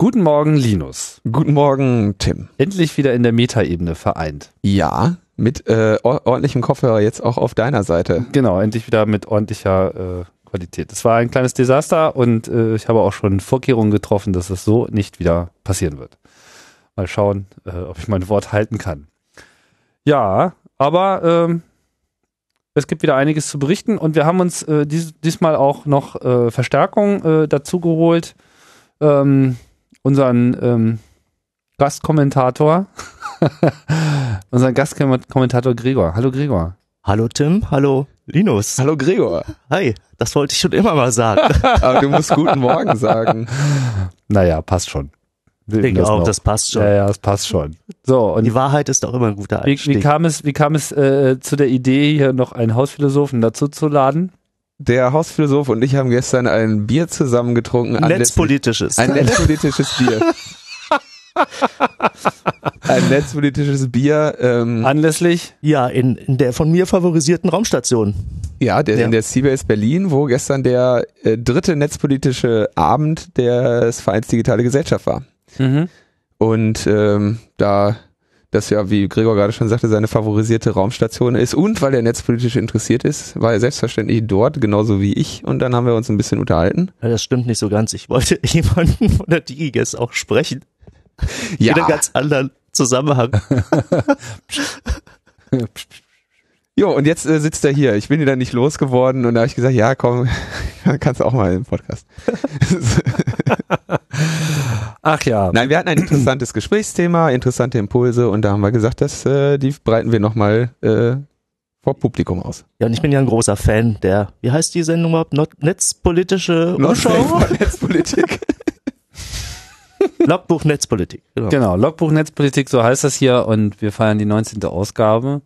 Guten Morgen, Linus. Guten Morgen, Tim. Endlich wieder in der Metaebene vereint. Ja, mit äh, ordentlichem Kopfhörer jetzt auch auf deiner Seite. Genau, endlich wieder mit ordentlicher äh, Qualität. Es war ein kleines Desaster und äh, ich habe auch schon Vorkehrungen getroffen, dass es so nicht wieder passieren wird. Mal schauen, äh, ob ich mein Wort halten kann. Ja, aber ähm, es gibt wieder einiges zu berichten und wir haben uns äh, dies, diesmal auch noch äh, Verstärkung äh, dazu geholt. Ähm, unseren ähm, Gastkommentator, unseren Gastkommentator Gregor. Hallo Gregor. Hallo Tim, hallo Linus. Hallo Gregor. Hi, das wollte ich schon immer mal sagen. Aber du musst guten Morgen sagen. Naja, passt schon. Ich denke auch, noch. das passt schon. Ja, ja, das passt schon. So, und Die Wahrheit ist auch immer ein guter Einstieg. Wie, wie kam es, wie kam es äh, zu der Idee, hier noch einen Hausphilosophen dazu zu laden? Der Hausphilosoph und ich haben gestern ein Bier zusammen getrunken. Netzpolitisches. Ein netzpolitisches Bier. ein netzpolitisches Bier. Ähm, Anlässlich? Ja, in, in der von mir favorisierten Raumstation. Ja, der, ja. in der Seabase Berlin, wo gestern der äh, dritte netzpolitische Abend des Vereins Digitale Gesellschaft war. Mhm. Und ähm, da das ja, wie Gregor gerade schon sagte, seine favorisierte Raumstation ist und weil er netzpolitisch interessiert ist, war er selbstverständlich dort, genauso wie ich und dann haben wir uns ein bisschen unterhalten. Ja, das stimmt nicht so ganz. Ich wollte jemanden von der DigiGuess auch sprechen. Ja. In einem ganz anderen Zusammenhang. Jo, und jetzt äh, sitzt er hier. Ich bin ihn dann nicht losgeworden und da habe ich gesagt, ja, komm, kannst du auch mal im Podcast. Ach ja. Nein, wir hatten ein interessantes Gesprächsthema, interessante Impulse und da haben wir gesagt, dass äh, die breiten wir nochmal äh, vor Publikum aus. Ja, und ich bin ja ein großer Fan der, wie heißt die Sendung überhaupt? Not Netzpolitische Umschau? Netzpolitik. Logbuch Netzpolitik. Genau. genau, Logbuch Netzpolitik, so heißt das hier und wir feiern die 19. Ausgabe.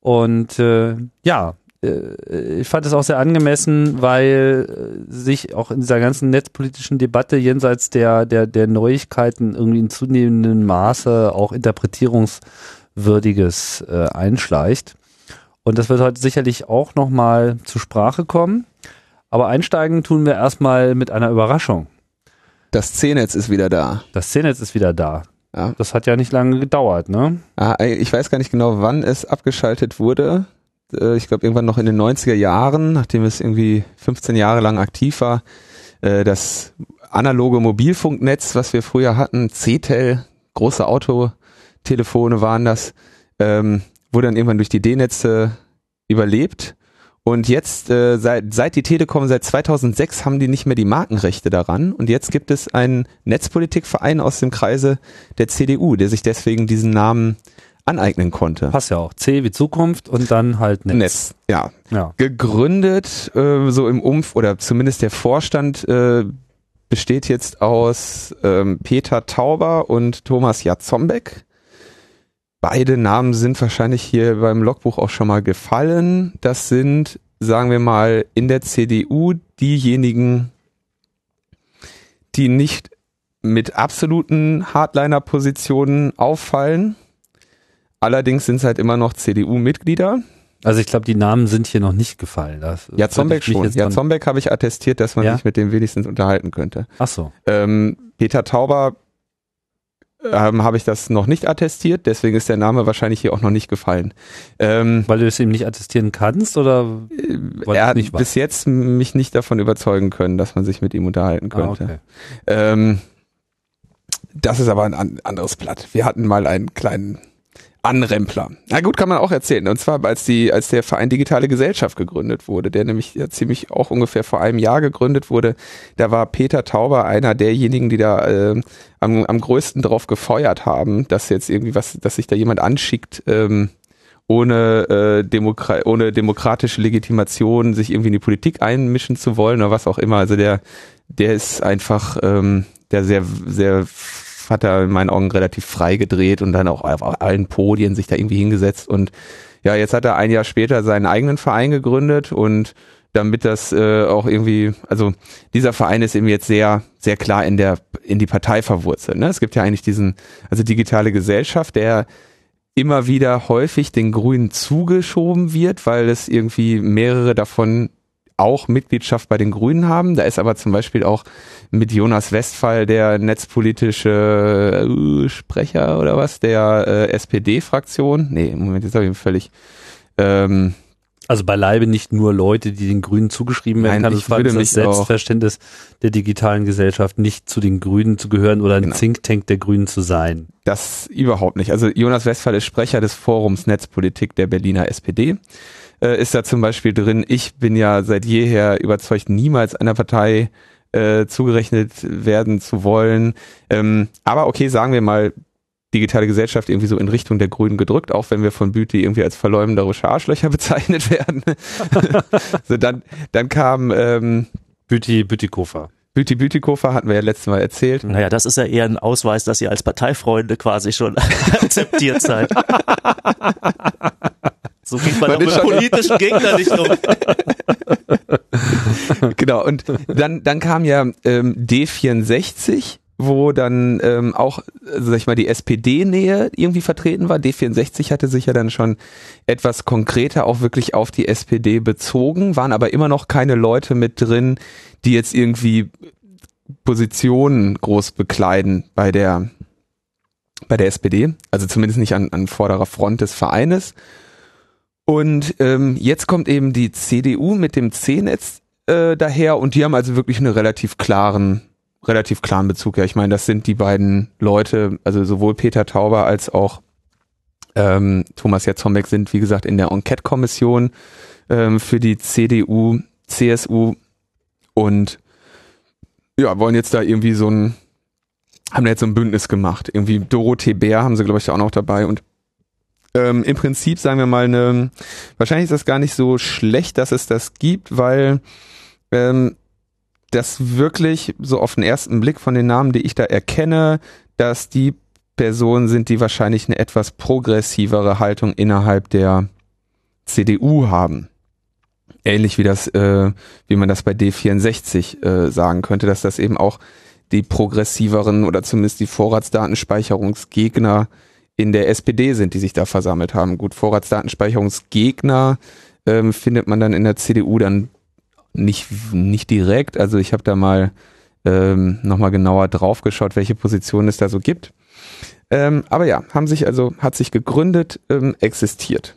Und äh, ja, ich fand es auch sehr angemessen, weil äh, sich auch in dieser ganzen netzpolitischen Debatte jenseits der, der, der Neuigkeiten irgendwie in zunehmendem Maße auch Interpretierungswürdiges äh, einschleicht. Und das wird heute sicherlich auch nochmal zur Sprache kommen. Aber einsteigen tun wir erstmal mit einer Überraschung. Das C-Netz ist wieder da. Das C-Netz ist wieder da. Ja. Das hat ja nicht lange gedauert, ne? Ah, ich weiß gar nicht genau, wann es abgeschaltet wurde. Äh, ich glaube irgendwann noch in den 90er Jahren, nachdem es irgendwie 15 Jahre lang aktiv war. Äh, das analoge Mobilfunknetz, was wir früher hatten, C-Tel, große Autotelefone waren das, ähm, wurde dann irgendwann durch die D-Netze überlebt und jetzt, äh, seit, seit die Telekom seit 2006 haben die nicht mehr die Markenrechte daran. Und jetzt gibt es einen Netzpolitikverein aus dem Kreise der CDU, der sich deswegen diesen Namen aneignen konnte. Passt ja auch. C wie Zukunft und dann halt Netz. Netz, ja. ja. Gegründet, äh, so im Umf, oder zumindest der Vorstand äh, besteht jetzt aus ähm, Peter Tauber und Thomas Jatzombeck. Beide Namen sind wahrscheinlich hier beim Logbuch auch schon mal gefallen. Das sind, sagen wir mal, in der CDU diejenigen, die nicht mit absoluten Hardliner-Positionen auffallen. Allerdings sind es halt immer noch CDU-Mitglieder. Also ich glaube, die Namen sind hier noch nicht gefallen. Das ja, Zombeck schon. Ja, Zombeck habe ich attestiert, dass man ja? sich mit dem wenigstens unterhalten könnte. Ach so. Ähm, Peter Tauber ähm, habe ich das noch nicht attestiert, deswegen ist der Name wahrscheinlich hier auch noch nicht gefallen. Ähm, weil du es ihm nicht attestieren kannst oder? Äh, er hat bis jetzt mich nicht davon überzeugen können, dass man sich mit ihm unterhalten ah, könnte. Ah, okay. ähm, das ist aber ein anderes Blatt. Wir hatten mal einen kleinen Anrempler. Na gut, kann man auch erzählen. Und zwar als die, als der Verein Digitale Gesellschaft gegründet wurde, der nämlich ja ziemlich auch ungefähr vor einem Jahr gegründet wurde, da war Peter Tauber einer derjenigen, die da äh, am, am größten drauf gefeuert haben, dass jetzt irgendwie was, dass sich da jemand anschickt, ähm, ohne, äh, Demokra ohne demokratische Legitimation sich irgendwie in die Politik einmischen zu wollen oder was auch immer. Also der, der ist einfach ähm, der sehr, sehr hat er in meinen Augen relativ frei gedreht und dann auch auf allen Podien sich da irgendwie hingesetzt. Und ja, jetzt hat er ein Jahr später seinen eigenen Verein gegründet und damit das äh, auch irgendwie, also dieser Verein ist eben jetzt sehr, sehr klar in der, in die Partei verwurzelt. Ne? Es gibt ja eigentlich diesen, also digitale Gesellschaft, der immer wieder häufig den Grünen zugeschoben wird, weil es irgendwie mehrere davon auch Mitgliedschaft bei den Grünen haben. Da ist aber zum Beispiel auch mit Jonas Westphal der netzpolitische äh, Sprecher oder was der äh, SPD-Fraktion. Nee, Moment, jetzt habe ich völlig ähm, also beileibe nicht nur Leute, die den Grünen zugeschrieben werden Nein, kann. Ich würde das Selbstverständnis der digitalen Gesellschaft nicht zu den Grünen zu gehören oder ein genau. Think Tank der Grünen zu sein. Das überhaupt nicht. Also Jonas Westphal ist Sprecher des Forums Netzpolitik der Berliner SPD. Äh, ist da zum Beispiel drin. Ich bin ja seit jeher überzeugt, niemals einer Partei äh, zugerechnet werden zu wollen. Ähm, aber okay, sagen wir mal, digitale Gesellschaft irgendwie so in Richtung der Grünen gedrückt, auch wenn wir von Büti irgendwie als verleumderische Arschlöcher bezeichnet werden. so dann, dann kam ähm, Büti Bütikofer. Büti Bütikofer hatten wir ja letztes Mal erzählt. Naja, das ist ja eher ein Ausweis, dass ihr als Parteifreunde quasi schon akzeptiert seid. so geht man, man auch mit politischen Gegnern nicht um. genau, und dann, dann kam ja ähm, D64 wo dann ähm, auch, sag ich mal, die SPD-Nähe irgendwie vertreten war. D64 hatte sich ja dann schon etwas konkreter auch wirklich auf die SPD bezogen, waren aber immer noch keine Leute mit drin, die jetzt irgendwie Positionen groß bekleiden bei der bei der SPD, also zumindest nicht an, an vorderer Front des Vereines. Und ähm, jetzt kommt eben die CDU mit dem C-Netz äh, daher und die haben also wirklich einen relativ klaren relativ klaren Bezug. Ja, ich meine, das sind die beiden Leute, also sowohl Peter Tauber als auch ähm, Thomas Jatzombeck sind, wie gesagt, in der Enquete-Kommission ähm, für die CDU, CSU und ja, wollen jetzt da irgendwie so ein, haben da jetzt so ein Bündnis gemacht. Irgendwie Dorothee Bär haben sie, glaube ich, auch noch dabei und ähm, im Prinzip sagen wir mal eine, wahrscheinlich ist das gar nicht so schlecht, dass es das gibt, weil ähm, das wirklich so auf den ersten Blick von den Namen, die ich da erkenne, dass die Personen sind, die wahrscheinlich eine etwas progressivere Haltung innerhalb der CDU haben. Ähnlich wie das, äh, wie man das bei D64 äh, sagen könnte, dass das eben auch die progressiveren oder zumindest die Vorratsdatenspeicherungsgegner in der SPD sind, die sich da versammelt haben. Gut, Vorratsdatenspeicherungsgegner ähm, findet man dann in der CDU dann nicht, nicht direkt. Also ich habe da mal ähm, nochmal genauer drauf geschaut, welche Positionen es da so gibt. Ähm, aber ja, haben sich also, hat sich gegründet, ähm, existiert.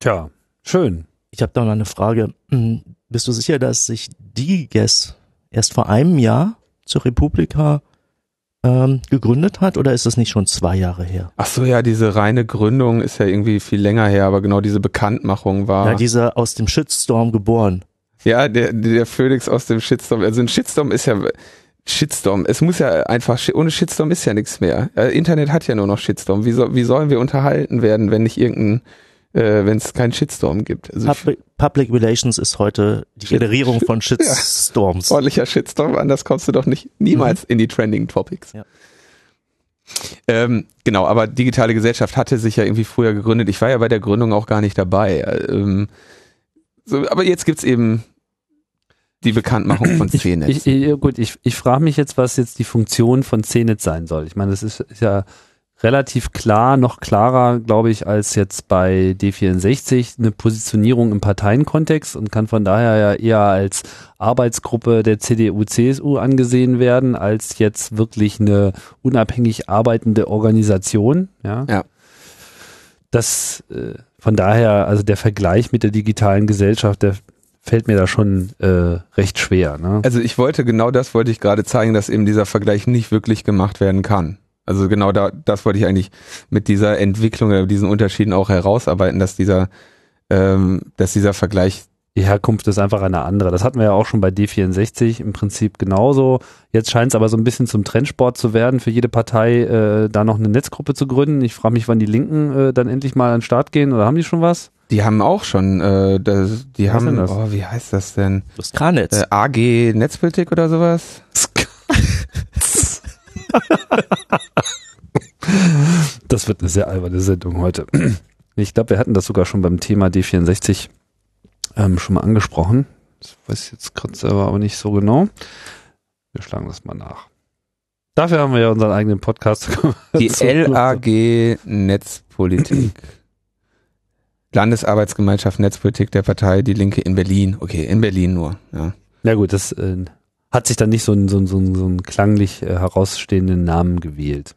Tja, schön. Ich habe da noch eine Frage. Hm, bist du sicher, dass sich DigiGuess erst vor einem Jahr zur Republika ähm, gegründet hat oder ist das nicht schon zwei Jahre her? Ach so, ja, diese reine Gründung ist ja irgendwie viel länger her, aber genau diese Bekanntmachung war. Ja, dieser aus dem Shitstorm geboren. Ja, der, der Phoenix aus dem Shitstorm. Also ein Shitstorm ist ja Shitstorm. Es muss ja einfach, ohne Shitstorm ist ja nichts mehr. Äh, Internet hat ja nur noch Shitstorm. Wie, so, wie sollen wir unterhalten werden, wenn nicht irgendein, äh, wenn es keinen Shitstorm gibt? Also Public, Public, Relations ist heute die Generierung von Shitstorms. Ja, ordentlicher Shitstorm, anders kommst du doch nicht niemals mhm. in die Trending Topics. Ja. Ähm, genau, aber digitale Gesellschaft hatte sich ja irgendwie früher gegründet. Ich war ja bei der Gründung auch gar nicht dabei. Ähm, so, aber jetzt gibt's eben die Bekanntmachung von CNET. Ich, ich, gut, ich, ich frage mich jetzt, was jetzt die Funktion von CNET sein soll. Ich meine, das ist, ist ja relativ klar, noch klarer, glaube ich, als jetzt bei D64 eine Positionierung im Parteienkontext und kann von daher ja eher als Arbeitsgruppe der CDU, CSU angesehen werden, als jetzt wirklich eine unabhängig arbeitende Organisation. Ja. ja. Das äh, von daher, also der Vergleich mit der digitalen Gesellschaft, der fällt mir da schon äh, recht schwer. Ne? Also ich wollte genau das wollte ich gerade zeigen, dass eben dieser Vergleich nicht wirklich gemacht werden kann. Also genau da, das wollte ich eigentlich mit dieser Entwicklung oder diesen Unterschieden auch herausarbeiten, dass dieser, ähm, dass dieser Vergleich die Herkunft ist einfach eine andere. Das hatten wir ja auch schon bei D64 im Prinzip genauso. Jetzt scheint es aber so ein bisschen zum Trendsport zu werden, für jede Partei äh, da noch eine Netzgruppe zu gründen. Ich frage mich, wann die Linken äh, dann endlich mal an den Start gehen oder haben die schon was? Die haben auch schon, äh, das, die was haben, oh, wie heißt das denn? Das K-Netz. Äh, AG Netzpolitik oder sowas? das wird eine sehr alberne Sendung heute. Ich glaube, wir hatten das sogar schon beim Thema D64 ähm, schon mal angesprochen. Das weiß ich jetzt gerade selber aber nicht so genau. Wir schlagen das mal nach. Dafür haben wir ja unseren eigenen Podcast. Die LAG Netzpolitik. Landesarbeitsgemeinschaft Netzpolitik der Partei Die Linke in Berlin. Okay, in Berlin nur. Ja, ja gut, das äh, hat sich dann nicht so einen so, so, so einen klanglich äh, herausstehenden Namen gewählt.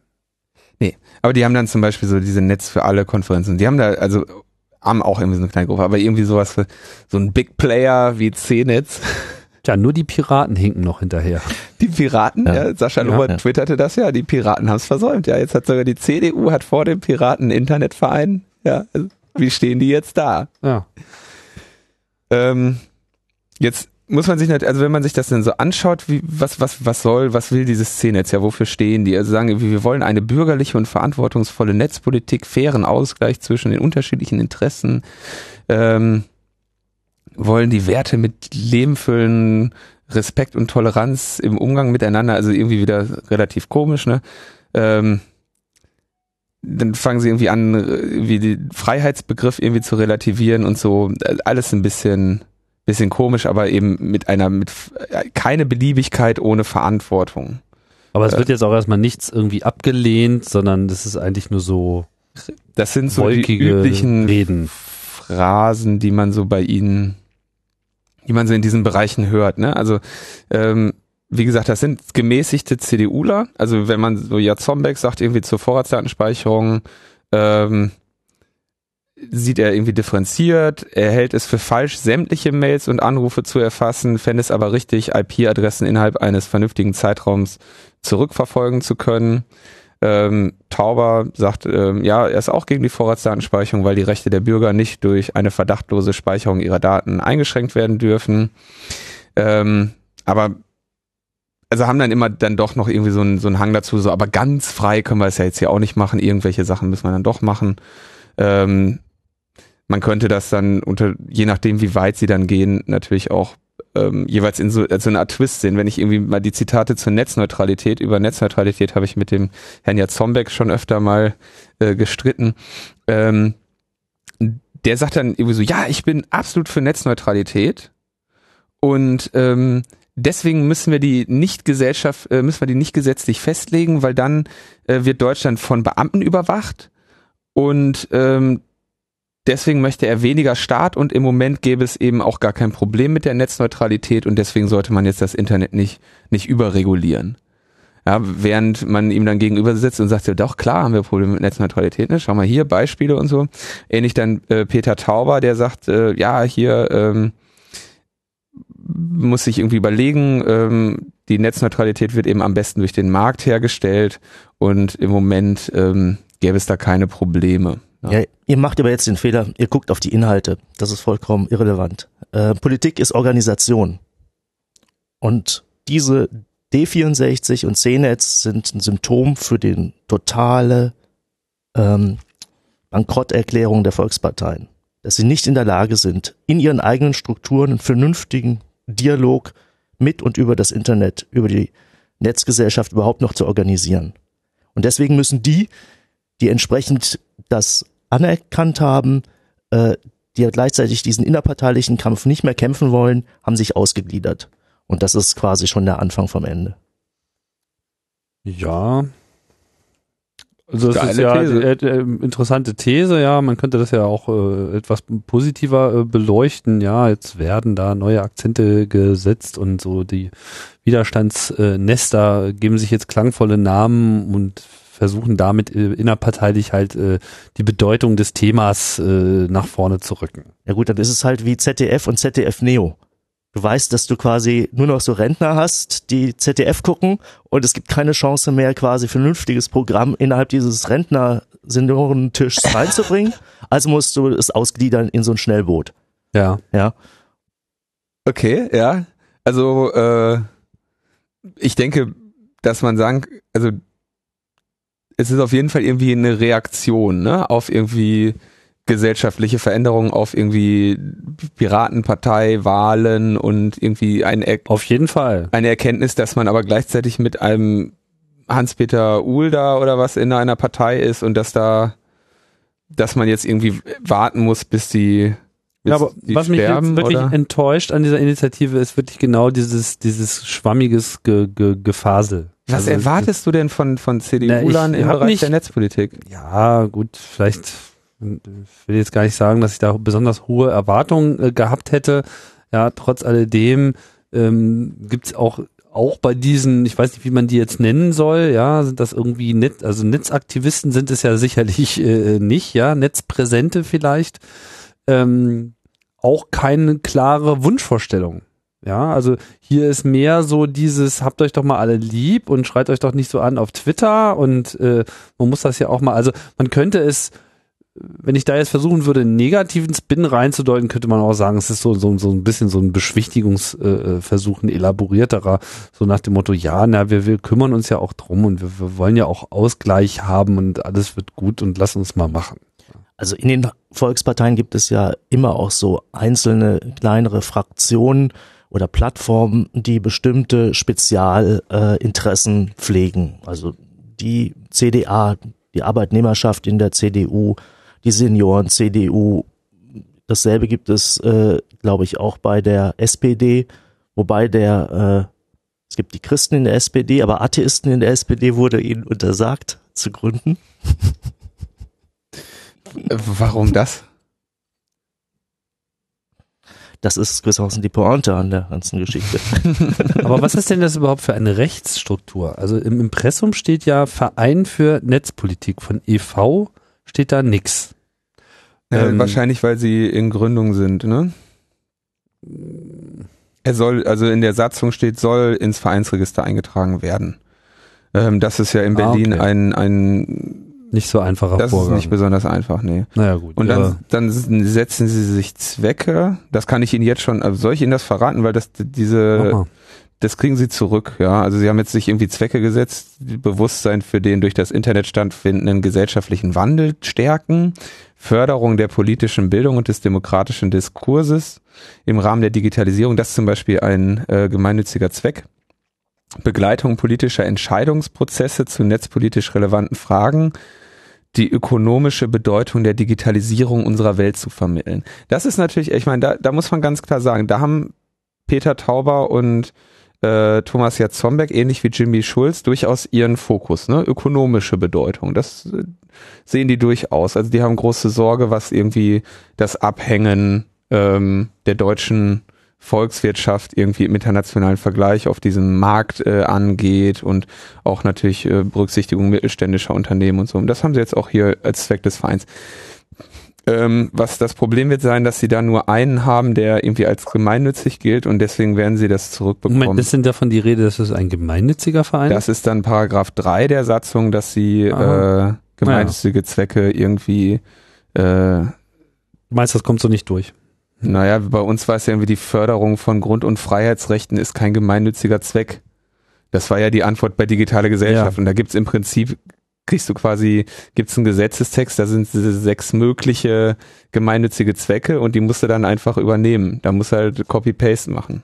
Nee, aber die haben dann zum Beispiel so diese Netz für alle Konferenzen. Die haben da, also haben auch irgendwie so eine kleine Gruppe, aber irgendwie sowas für so ein Big Player wie C-Netz. Tja, nur die Piraten hinken noch hinterher. Die Piraten, ja, ja Sascha Lober ja, twitterte das ja, die Piraten haben es versäumt. Ja, jetzt hat sogar die CDU hat vor dem Piraten Internetverein. Ja, also, wie stehen die jetzt da? Ja. Ähm, jetzt muss man sich nicht, also wenn man sich das denn so anschaut, wie, was, was, was soll, was will dieses C-Netz? Ja, wofür stehen die? Also sagen, wir wollen eine bürgerliche und verantwortungsvolle Netzpolitik, fairen Ausgleich zwischen den unterschiedlichen Interessen, ähm, wollen die Werte mit Leben füllen, Respekt und Toleranz im Umgang miteinander, also irgendwie wieder relativ komisch, ne? Ähm, dann fangen sie irgendwie an, wie den Freiheitsbegriff irgendwie zu relativieren und so, alles ein bisschen bisschen komisch, aber eben mit einer, mit keine Beliebigkeit ohne Verantwortung. Aber es äh, wird jetzt auch erstmal nichts irgendwie abgelehnt, sondern das ist eigentlich nur so. Das sind so die üblichen Reden. Phrasen, die man so bei ihnen, die man so in diesen Bereichen hört. Ne? Also ähm, wie gesagt, das sind gemäßigte CDUler. Also wenn man so ja Zombeck sagt irgendwie zur Vorratsdatenspeicherung, ähm, sieht er irgendwie differenziert. Er hält es für falsch, sämtliche Mails und Anrufe zu erfassen, fände es aber richtig, IP-Adressen innerhalb eines vernünftigen Zeitraums zurückverfolgen zu können. Ähm, Tauber sagt, ähm, ja, er ist auch gegen die Vorratsdatenspeicherung, weil die Rechte der Bürger nicht durch eine verdachtlose Speicherung ihrer Daten eingeschränkt werden dürfen. Ähm, aber also haben dann immer dann doch noch irgendwie so einen, so einen Hang dazu, so, aber ganz frei können wir es ja jetzt hier auch nicht machen. Irgendwelche Sachen müssen wir dann doch machen. Ähm, man könnte das dann unter, je nachdem wie weit sie dann gehen, natürlich auch ähm, jeweils in so, so eine Art Twist sehen. Wenn ich irgendwie mal die Zitate zur Netzneutralität, über Netzneutralität habe ich mit dem Herrn Jatzombeck schon öfter mal äh, gestritten. Ähm, der sagt dann irgendwie so, ja, ich bin absolut für Netzneutralität und ähm, deswegen müssen wir die nicht Gesellschaft, äh, müssen wir die nicht gesetzlich festlegen, weil dann äh, wird Deutschland von Beamten überwacht und ähm, deswegen möchte er weniger Staat und im Moment gäbe es eben auch gar kein Problem mit der Netzneutralität und deswegen sollte man jetzt das Internet nicht, nicht überregulieren. Ja, während man ihm dann gegenüber sitzt und sagt, ja doch, klar haben wir Probleme mit Netzneutralität, ne? Schau mal hier, Beispiele und so. Ähnlich dann äh, Peter Tauber, der sagt, äh, ja, hier ähm, muss sich irgendwie überlegen, ähm, die Netzneutralität wird eben am besten durch den Markt hergestellt und im Moment ähm, gäbe es da keine Probleme. Ja. ja. ihr macht aber jetzt den Fehler, ihr guckt auf die Inhalte. Das ist vollkommen irrelevant. Äh, Politik ist Organisation. Und diese D64 und C-Netz sind ein Symptom für den totale ähm, Bankrotterklärung der Volksparteien. Dass sie nicht in der Lage sind, in ihren eigenen Strukturen einen vernünftigen Dialog mit und über das Internet, über die Netzgesellschaft überhaupt noch zu organisieren. Und deswegen müssen die, die entsprechend das anerkannt haben, äh, die gleichzeitig diesen innerparteilichen Kampf nicht mehr kämpfen wollen, haben sich ausgegliedert. Und das ist quasi schon der Anfang vom Ende. Ja. Also das ist ja These. Äh, äh, interessante These, ja, man könnte das ja auch äh, etwas positiver äh, beleuchten, ja, jetzt werden da neue Akzente gesetzt und so die Widerstandsnester geben sich jetzt klangvolle Namen und versuchen damit äh, innerparteilich halt äh, die Bedeutung des Themas äh, nach vorne zu rücken. Ja gut, dann ist es halt wie ZDF und ZDF Neo. Du weißt, dass du quasi nur noch so Rentner hast, die ZDF gucken und es gibt keine Chance mehr, quasi vernünftiges Programm innerhalb dieses Rentner-Seniorentischs reinzubringen. Also musst du es ausgliedern in so ein Schnellboot. Ja. Ja. Okay, ja. Also, äh, ich denke, dass man sagen, also es ist auf jeden Fall irgendwie eine Reaktion, ne, auf irgendwie gesellschaftliche Veränderungen, auf irgendwie Piratenpartei, Wahlen und irgendwie ein er auf jeden Fall eine Erkenntnis, dass man aber gleichzeitig mit einem Hans-Peter Uhl da oder was in einer Partei ist und dass da, dass man jetzt irgendwie warten muss, bis die ja, aber was mich jetzt wirklich oder? enttäuscht an dieser Initiative ist wirklich genau dieses, dieses schwammiges Ge Ge Gefasel. Was also, erwartest du denn von, von CDU-Lern im Bereich nicht, der Netzpolitik? Ja, gut, vielleicht Ich will jetzt gar nicht sagen, dass ich da besonders hohe Erwartungen äh, gehabt hätte. Ja, trotz alledem ähm, gibt auch auch bei diesen, ich weiß nicht, wie man die jetzt nennen soll, ja, sind das irgendwie Netz, also Netzaktivisten sind es ja sicherlich äh, nicht, ja, Netzpräsente vielleicht, ähm, auch keine klare Wunschvorstellung. Ja, also hier ist mehr so dieses, habt euch doch mal alle lieb und schreit euch doch nicht so an auf Twitter und äh, man muss das ja auch mal, also man könnte es, wenn ich da jetzt versuchen würde, einen negativen Spin reinzudeuten, könnte man auch sagen, es ist so, so, so ein bisschen so ein Beschwichtigungsversuch, äh, ein elaborierterer, so nach dem Motto, ja, na, wir, wir kümmern uns ja auch drum und wir, wir wollen ja auch Ausgleich haben und alles wird gut und lass uns mal machen. Also in den Volksparteien gibt es ja immer auch so einzelne kleinere Fraktionen, oder Plattformen, die bestimmte Spezialinteressen äh, pflegen. Also die CDA, die Arbeitnehmerschaft in der CDU, die Senioren CDU. Dasselbe gibt es, äh, glaube ich, auch bei der SPD, wobei der äh, es gibt die Christen in der SPD, aber Atheisten in der SPD wurde ihnen untersagt zu gründen. Warum das? Das ist gewissermaßen die Pointe an der ganzen Geschichte. Aber was ist denn das überhaupt für eine Rechtsstruktur? Also im Impressum steht ja Verein für Netzpolitik. Von e.V. steht da nix. Ja, ähm, wahrscheinlich, weil sie in Gründung sind, ne? Er soll, also in der Satzung steht, soll ins Vereinsregister eingetragen werden. Ähm, das ist ja in ah, Berlin ah, okay. ein, ein nicht so einfacher Das Vorgang. ist nicht besonders einfach, nee. Naja, gut. Und dann, dann setzen sie sich Zwecke, das kann ich Ihnen jetzt schon, also soll ich Ihnen das verraten, weil das, diese, Aha. Das kriegen Sie zurück, ja. Also Sie haben jetzt sich irgendwie Zwecke gesetzt, Bewusstsein für den durch das Internet stattfindenden gesellschaftlichen Wandel stärken, Förderung der politischen Bildung und des demokratischen Diskurses im Rahmen der Digitalisierung, das ist zum Beispiel ein äh, gemeinnütziger Zweck. Begleitung politischer Entscheidungsprozesse zu netzpolitisch relevanten Fragen, die ökonomische Bedeutung der Digitalisierung unserer Welt zu vermitteln. Das ist natürlich, ich meine, da, da muss man ganz klar sagen, da haben Peter Tauber und äh, Thomas Jatzombeck, ähnlich wie Jimmy Schulz, durchaus ihren Fokus, ne? ökonomische Bedeutung. Das äh, sehen die durchaus. Also die haben große Sorge, was irgendwie das Abhängen ähm, der deutschen Volkswirtschaft irgendwie im internationalen Vergleich auf diesem Markt äh, angeht und auch natürlich äh, Berücksichtigung mittelständischer Unternehmen und so. Und das haben sie jetzt auch hier als Zweck des Vereins. Ähm, was das Problem wird sein, dass sie da nur einen haben, der irgendwie als gemeinnützig gilt und deswegen werden sie das zurückbekommen. Moment, ist denn davon die Rede, dass es ein gemeinnütziger Verein ist? Das ist dann Paragraph 3 der Satzung, dass sie äh, gemeinnützige ja. Zwecke irgendwie äh, Du meinst, das kommt so nicht durch? Naja, bei uns war es ja irgendwie die Förderung von Grund- und Freiheitsrechten ist kein gemeinnütziger Zweck. Das war ja die Antwort bei digitale Gesellschaft. Ja. Und da gibt's im Prinzip, kriegst du quasi, gibt's einen Gesetzestext, da sind sechs mögliche gemeinnützige Zwecke und die musst du dann einfach übernehmen. Da musst du halt Copy-Paste machen.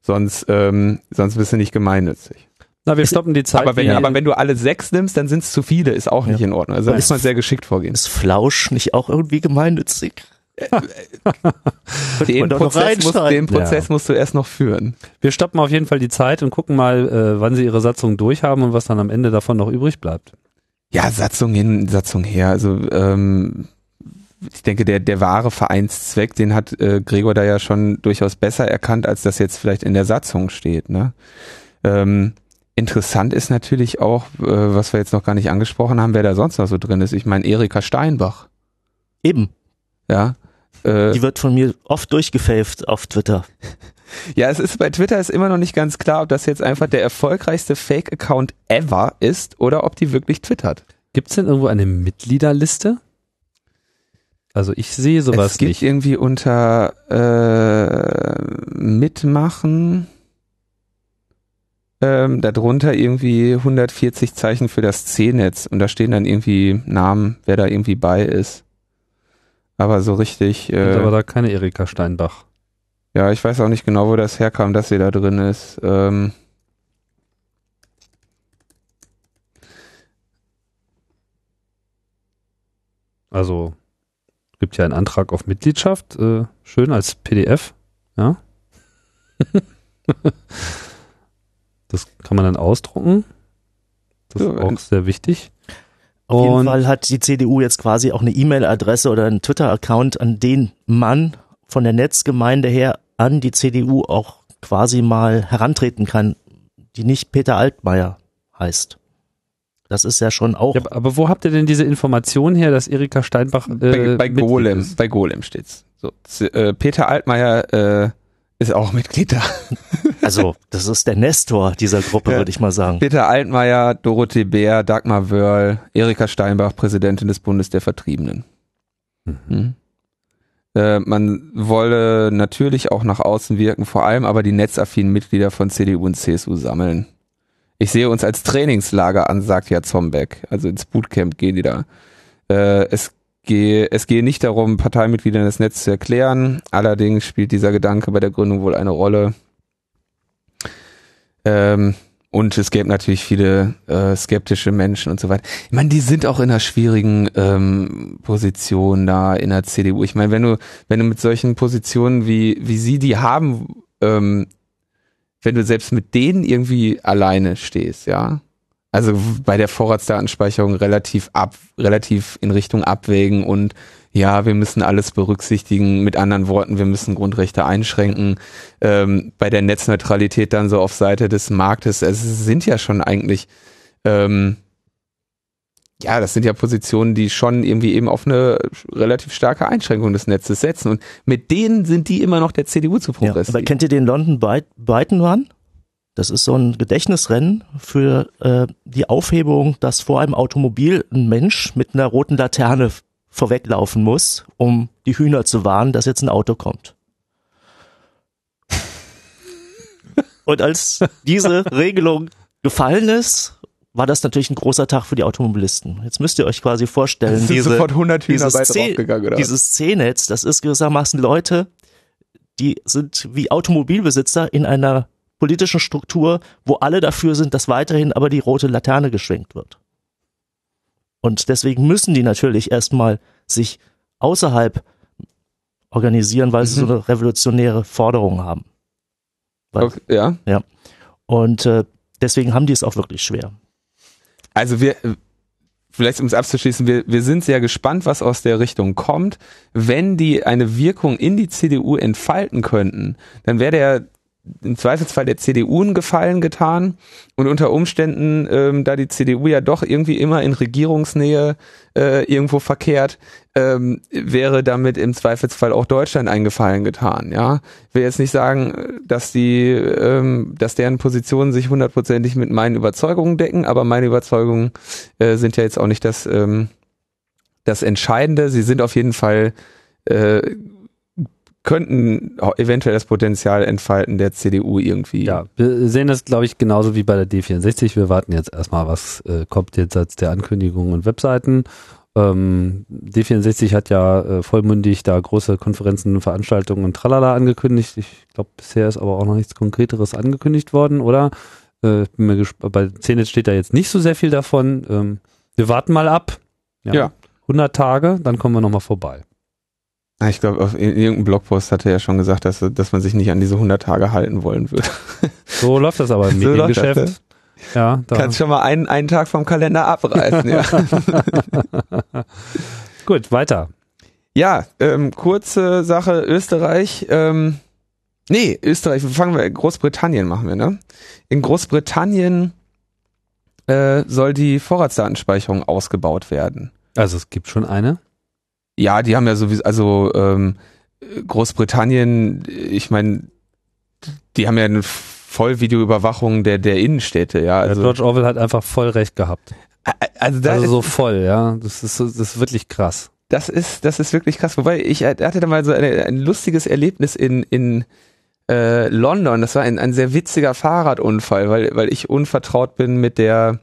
Sonst, ähm, sonst bist du nicht gemeinnützig. Na, wir stoppen die Zeit. Aber wenn, aber wenn du alle sechs nimmst, dann sind es zu viele, ist auch ja. nicht in Ordnung. Also da muss man sehr geschickt vorgehen. Ist Flausch nicht auch irgendwie gemeinnützig? den, Prozess musst, den Prozess ja. musst du erst noch führen. Wir stoppen auf jeden Fall die Zeit und gucken mal, äh, wann sie ihre Satzung durchhaben und was dann am Ende davon noch übrig bleibt. Ja, Satzung hin, Satzung her. Also ähm, ich denke, der, der wahre Vereinszweck, den hat äh, Gregor da ja schon durchaus besser erkannt, als das jetzt vielleicht in der Satzung steht. Ne? Ähm, interessant ist natürlich auch, äh, was wir jetzt noch gar nicht angesprochen haben, wer da sonst noch so drin ist. Ich meine, Erika Steinbach. Eben. Ja, äh, Die wird von mir oft durchgefaved auf Twitter. Ja, es ist bei Twitter ist immer noch nicht ganz klar, ob das jetzt einfach der erfolgreichste Fake-Account ever ist oder ob die wirklich twittert. Gibt es denn irgendwo eine Mitgliederliste? Also ich sehe sowas es gibt nicht. irgendwie unter äh, Mitmachen ähm, darunter irgendwie 140 Zeichen für das C-Netz und da stehen dann irgendwie Namen, wer da irgendwie bei ist. Aber so richtig. Äh, aber da keine Erika Steinbach. Ja, ich weiß auch nicht genau, wo das herkam, dass sie da drin ist. Ähm, also gibt ja einen Antrag auf Mitgliedschaft, äh, schön als PDF, ja. das kann man dann ausdrucken. Das ist auch sehr wichtig. Auf jeden Fall hat die CDU jetzt quasi auch eine E-Mail-Adresse oder einen Twitter-Account, an den man von der Netzgemeinde her an die CDU auch quasi mal herantreten kann, die nicht Peter Altmaier heißt. Das ist ja schon auch. Ja, aber wo habt ihr denn diese Information her, dass Erika Steinbach äh, bei, bei Golem, ist? bei Golem steht's. So, äh, Peter Altmaier äh, ist auch Mitglied da. Also, das ist der Nestor dieser Gruppe, ja. würde ich mal sagen. Peter Altmaier, Dorothee Bär, Dagmar Wörl, Erika Steinbach, Präsidentin des Bundes der Vertriebenen. Mhm. Äh, man wolle natürlich auch nach außen wirken, vor allem aber die netzaffinen Mitglieder von CDU und CSU sammeln. Ich sehe uns als Trainingslager an, sagt ja Zombeck. Also ins Bootcamp gehen die da. Äh, es gehe, es gehe nicht darum, Parteimitgliedern das Netz zu erklären. Allerdings spielt dieser Gedanke bei der Gründung wohl eine Rolle. Ähm, und es gäbe natürlich viele äh, skeptische Menschen und so weiter. Ich meine, die sind auch in einer schwierigen ähm, Position da in der CDU. Ich meine, wenn du, wenn du mit solchen Positionen wie, wie sie die haben, ähm, wenn du selbst mit denen irgendwie alleine stehst, ja. Also bei der Vorratsdatenspeicherung relativ ab, relativ in Richtung abwägen und ja, wir müssen alles berücksichtigen. Mit anderen Worten, wir müssen Grundrechte einschränken. Ähm, bei der Netzneutralität dann so auf Seite des Marktes. Es sind ja schon eigentlich ähm, ja, das sind ja Positionen, die schon irgendwie eben auf eine relativ starke Einschränkung des Netzes setzen. Und mit denen sind die immer noch der CDU zu progressiv. Ja, aber kennt ihr den London Brighton Run? Das ist so ein Gedächtnisrennen für äh, die Aufhebung, dass vor einem Automobil ein Mensch mit einer roten Laterne vorweglaufen muss, um die Hühner zu warnen, dass jetzt ein Auto kommt. Und als diese Regelung gefallen ist, war das natürlich ein großer Tag für die Automobilisten. Jetzt müsst ihr euch quasi vorstellen, sind diese, sofort 100 dieses, C dieses C-Netz, das ist gewissermaßen Leute, die sind wie Automobilbesitzer in einer politischen Struktur, wo alle dafür sind, dass weiterhin aber die rote Laterne geschwenkt wird. Und deswegen müssen die natürlich erstmal sich außerhalb organisieren, weil sie so mhm. eine revolutionäre Forderung haben. Weil, okay, ja. Ja. Und äh, deswegen haben die es auch wirklich schwer. Also wir, vielleicht um es abzuschließen, wir, wir sind sehr gespannt, was aus der Richtung kommt. Wenn die eine Wirkung in die CDU entfalten könnten, dann wäre der im Zweifelsfall der CDU einen Gefallen getan und unter Umständen, ähm, da die CDU ja doch irgendwie immer in Regierungsnähe äh, irgendwo verkehrt, ähm, wäre damit im Zweifelsfall auch Deutschland einen Gefallen getan. Ja, ich will jetzt nicht sagen, dass die, ähm, dass deren Positionen sich hundertprozentig mit meinen Überzeugungen decken, aber meine Überzeugungen äh, sind ja jetzt auch nicht das ähm, das Entscheidende. Sie sind auf jeden Fall äh, könnten eventuell das Potenzial entfalten der CDU irgendwie. Ja, wir sehen das, glaube ich, genauso wie bei der D64. Wir warten jetzt erstmal, was äh, kommt jetzt als der Ankündigungen und Webseiten. Ähm, D64 hat ja äh, vollmundig da große Konferenzen, Veranstaltungen und tralala angekündigt. Ich glaube, bisher ist aber auch noch nichts Konkreteres angekündigt worden, oder? Äh, bin mir bei CNET steht da jetzt nicht so sehr viel davon. Ähm, wir warten mal ab. Ja. ja. 100 Tage, dann kommen wir nochmal vorbei. Ich glaube, auf irgendeinem Blogpost hat er ja schon gesagt, dass, dass man sich nicht an diese 100 Tage halten wollen würde. So läuft das aber im so Mediengeschäft. Das, ja, da. Kannst schon mal einen, einen Tag vom Kalender abreißen, ja. Gut, weiter. Ja, ähm, kurze Sache, Österreich, ähm, nee, Österreich, fangen wir, Großbritannien machen wir, ne? In Großbritannien äh, soll die Vorratsdatenspeicherung ausgebaut werden. Also es gibt schon eine? Ja, die haben ja sowieso, also ähm, Großbritannien, ich meine, die haben ja eine Vollvideoüberwachung der, der Innenstädte, ja. Also, George Orwell hat einfach voll recht gehabt. Also, also so voll, ja. Das ist, das ist wirklich krass. Das ist, das ist wirklich krass. Wobei ich hatte da mal so eine, ein lustiges Erlebnis in, in äh, London. Das war ein, ein sehr witziger Fahrradunfall, weil, weil ich unvertraut bin mit der,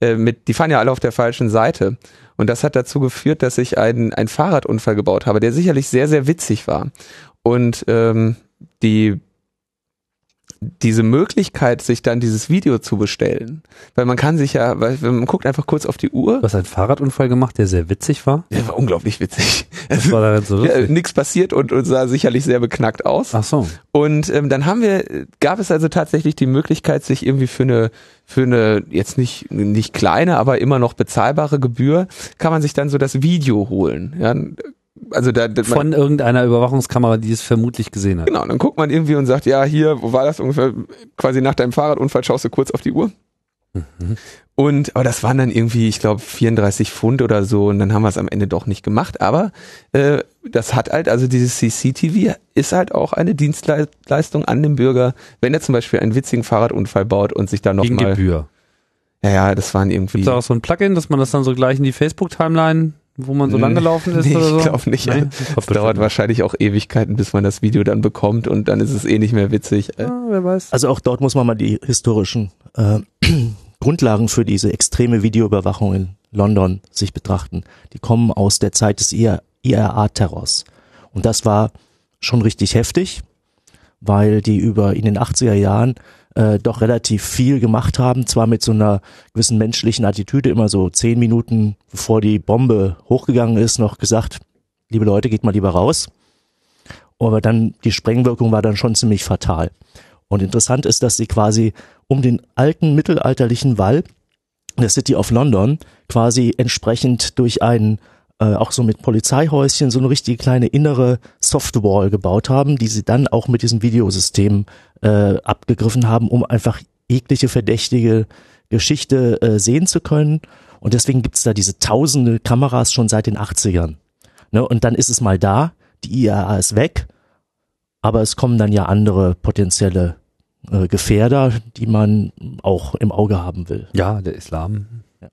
äh, mit, die fahren ja alle auf der falschen Seite. Und das hat dazu geführt, dass ich einen, einen Fahrradunfall gebaut habe, der sicherlich sehr, sehr witzig war. Und ähm, die diese Möglichkeit, sich dann dieses Video zu bestellen, weil man kann sich ja, weil man guckt einfach kurz auf die Uhr. Du hast einen Fahrradunfall gemacht, der sehr witzig war. Der war unglaublich witzig. Das war daran so ja, Nichts passiert und, und sah sicherlich sehr beknackt aus. Ach so. Und ähm, dann haben wir, gab es also tatsächlich die Möglichkeit, sich irgendwie für eine für eine jetzt nicht nicht kleine, aber immer noch bezahlbare Gebühr kann man sich dann so das Video holen. Ja, also da, da von irgendeiner Überwachungskamera, die es vermutlich gesehen hat. Genau, dann guckt man irgendwie und sagt, ja, hier, wo war das ungefähr? Quasi nach deinem Fahrradunfall schaust du kurz auf die Uhr. Mhm. Und, aber das waren dann irgendwie, ich glaube, 34 Pfund oder so und dann haben wir es am Ende doch nicht gemacht. Aber äh, das hat halt, also dieses CCTV ist halt auch eine Dienstleistung an den Bürger, wenn er zum Beispiel einen witzigen Fahrradunfall baut und sich da nochmal... Gegen Gebühr. Ja, ja, das waren irgendwie... Gibt es auch so ein Plugin, dass man das dann so gleich in die Facebook-Timeline wo man so lang gelaufen ist nee, oder so? Ich glaube nicht. Nein, es dauert wahrscheinlich auch Ewigkeiten, bis man das Video dann bekommt und dann ist es eh nicht mehr witzig. Ja, wer weiß. Also auch dort muss man mal die historischen äh, Grundlagen für diese extreme Videoüberwachung in London sich betrachten. Die kommen aus der Zeit des IRA-Terrors. Und das war schon richtig heftig, weil die über in den 80er Jahren äh, doch relativ viel gemacht haben, zwar mit so einer gewissen menschlichen Attitüde, immer so zehn Minuten bevor die Bombe hochgegangen ist, noch gesagt, liebe Leute, geht mal lieber raus. Aber dann, die Sprengwirkung war dann schon ziemlich fatal. Und interessant ist, dass sie quasi um den alten mittelalterlichen Wall der City of London quasi entsprechend durch einen äh, auch so mit Polizeihäuschen so eine richtige kleine innere Softwall gebaut haben, die sie dann auch mit diesem Videosystem äh, abgegriffen haben, um einfach jegliche verdächtige Geschichte äh, sehen zu können. Und deswegen gibt's da diese tausende Kameras schon seit den 80ern. Ne? Und dann ist es mal da, die IAA ist weg, aber es kommen dann ja andere potenzielle äh, Gefährder, die man auch im Auge haben will. Ja, der Islam. Ja.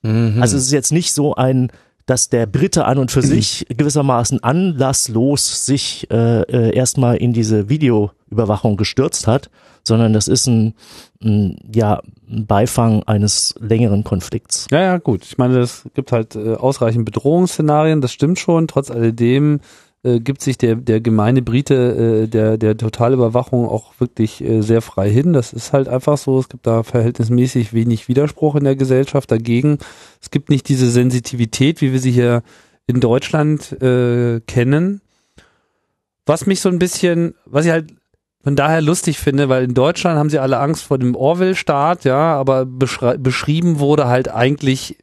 Mhm. Also es ist jetzt nicht so ein dass der Brite an und für sich gewissermaßen anlasslos sich äh, äh, erstmal in diese Videoüberwachung gestürzt hat, sondern das ist ein, ein ja ein Beifang eines längeren Konflikts. Ja, ja, gut. Ich meine, es gibt halt äh, ausreichend Bedrohungsszenarien, das stimmt schon. Trotz alledem äh, gibt sich der, der gemeine Brite äh, der, der Totalüberwachung auch wirklich äh, sehr frei hin. Das ist halt einfach so. Es gibt da verhältnismäßig wenig Widerspruch in der Gesellschaft dagegen. Es gibt nicht diese Sensitivität, wie wir sie hier in Deutschland äh, kennen. Was mich so ein bisschen, was ich halt von daher lustig finde, weil in Deutschland haben sie alle Angst vor dem Orwell-Staat, ja, aber beschrieben wurde halt eigentlich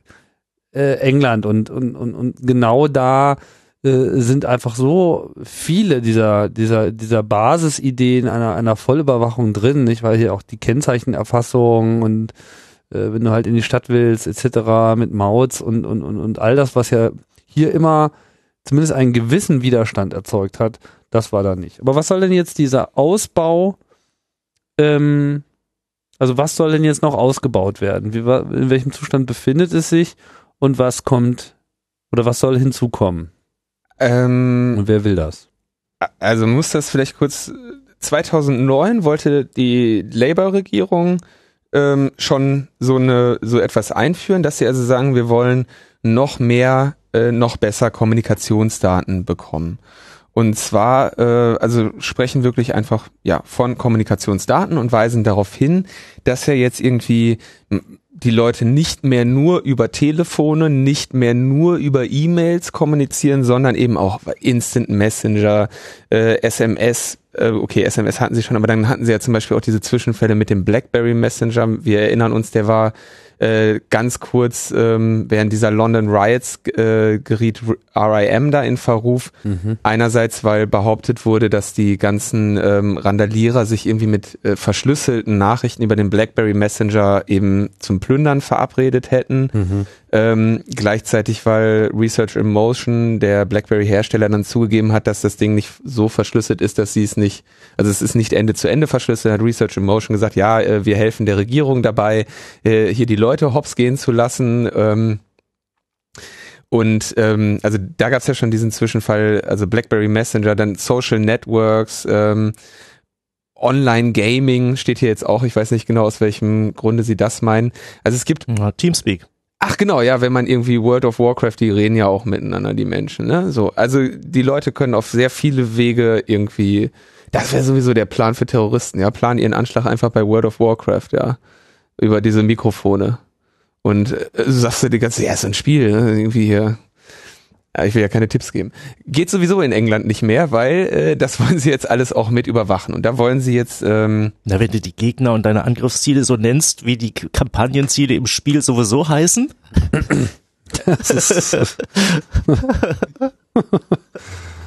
äh, England und, und, und, und genau da äh, sind einfach so viele dieser, dieser, dieser Basisideen einer, einer Vollüberwachung drin, nicht? Weil hier auch die Kennzeichenerfassung und äh, wenn du halt in die Stadt willst, etc., mit Mautz und, und, und, und all das, was ja hier immer zumindest einen gewissen Widerstand erzeugt hat, das war da nicht. Aber was soll denn jetzt dieser Ausbau, ähm, also was soll denn jetzt noch ausgebaut werden? Wie, in welchem Zustand befindet es sich und was kommt oder was soll hinzukommen? Ähm, Und wer will das? Also muss das vielleicht kurz. 2009 wollte die Labour-Regierung ähm, schon so eine so etwas einführen, dass sie also sagen, wir wollen noch mehr, äh, noch besser Kommunikationsdaten bekommen. Und zwar, äh, also sprechen wirklich einfach ja von Kommunikationsdaten und weisen darauf hin, dass ja jetzt irgendwie die Leute nicht mehr nur über Telefone, nicht mehr nur über E-Mails kommunizieren, sondern eben auch Instant Messenger, äh, SMS. Äh, okay, SMS hatten sie schon, aber dann hatten sie ja zum Beispiel auch diese Zwischenfälle mit dem BlackBerry Messenger. Wir erinnern uns, der war äh, ganz kurz ähm, während dieser London Riots äh, geriet RIM da in Verruf. Mhm. Einerseits, weil behauptet wurde, dass die ganzen ähm, Randalierer sich irgendwie mit äh, verschlüsselten Nachrichten über den BlackBerry Messenger eben zum Plündern verabredet hätten. Mhm. Ähm, gleichzeitig, weil Research in Motion, der BlackBerry-Hersteller, dann zugegeben hat, dass das Ding nicht so verschlüsselt ist, dass sie es nicht, also es ist nicht Ende zu Ende verschlüsselt, hat Research in Motion gesagt, ja, äh, wir helfen der Regierung dabei, äh, hier die Leute hops gehen zu lassen. Ähm, und ähm, also da gab es ja schon diesen Zwischenfall, also BlackBerry Messenger, dann Social Networks, ähm, Online Gaming steht hier jetzt auch, ich weiß nicht genau, aus welchem Grunde sie das meinen. Also es gibt ja, Teamspeak. Ach genau, ja, wenn man irgendwie World of Warcraft, die reden ja auch miteinander, die Menschen, ne? So, also die Leute können auf sehr viele Wege irgendwie Das wäre sowieso der Plan für Terroristen, ja. Planen ihren Anschlag einfach bei World of Warcraft, ja. Über diese Mikrofone. Und äh, sagst du die ganze, ja, ist ein Spiel, ne? irgendwie hier. Ich will ja keine Tipps geben. Geht sowieso in England nicht mehr, weil äh, das wollen sie jetzt alles auch mit überwachen. Und da wollen sie jetzt. Ähm, Na, wenn du die Gegner und deine Angriffsziele so nennst, wie die Kampagnenziele im Spiel sowieso heißen.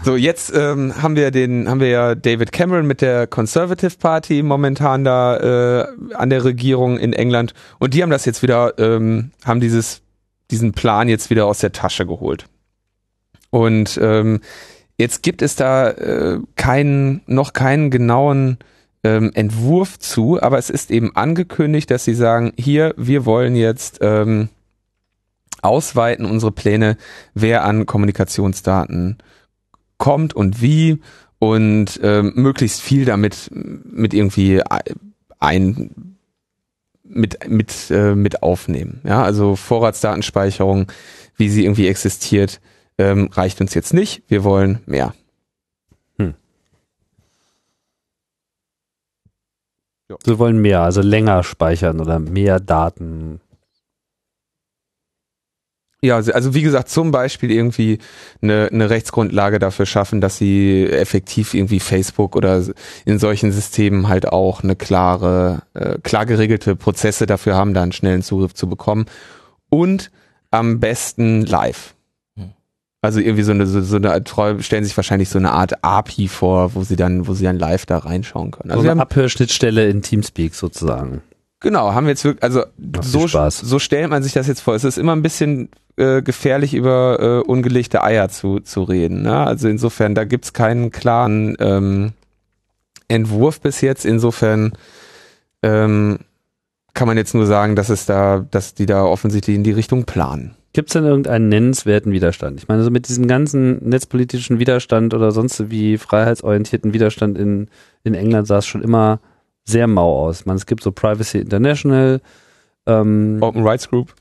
so, jetzt ähm, haben wir den, haben wir ja David Cameron mit der Conservative Party momentan da äh, an der Regierung in England und die haben das jetzt wieder, ähm, haben dieses, diesen Plan jetzt wieder aus der Tasche geholt. Und ähm, jetzt gibt es da äh, keinen, noch keinen genauen ähm, Entwurf zu, aber es ist eben angekündigt, dass sie sagen, hier, wir wollen jetzt ähm, ausweiten unsere Pläne, wer an Kommunikationsdaten kommt und wie und ähm, möglichst viel damit mit irgendwie ein mit mit äh, mit aufnehmen. Ja, also Vorratsdatenspeicherung, wie sie irgendwie existiert, ähm, reicht uns jetzt nicht. Wir wollen mehr. Hm. Sie wollen mehr, also länger speichern oder mehr Daten ja, also wie gesagt, zum Beispiel irgendwie eine, eine Rechtsgrundlage dafür schaffen, dass sie effektiv irgendwie Facebook oder in solchen Systemen halt auch eine klare, äh, klar geregelte Prozesse dafür haben, da einen schnellen Zugriff zu bekommen. Und am besten live. Also irgendwie so eine, so, so eine stellen sich wahrscheinlich so eine Art API vor, wo sie dann, wo sie dann live da reinschauen können. Also so eine Abhörschnittstelle in Teamspeak sozusagen. Genau, haben wir jetzt wirklich, also so, so stellt man sich das jetzt vor. Es ist immer ein bisschen äh, gefährlich, über äh, ungelegte Eier zu, zu reden. Ne? Also insofern, da gibt's keinen klaren ähm, Entwurf bis jetzt. Insofern ähm, kann man jetzt nur sagen, dass es da, dass die da offensichtlich in die Richtung planen. Gibt es denn irgendeinen nennenswerten Widerstand? Ich meine, so mit diesem ganzen netzpolitischen Widerstand oder sonst wie freiheitsorientierten Widerstand in, in England sah es schon immer sehr mau aus. Man, es gibt so Privacy International, ähm, Open Rights Group.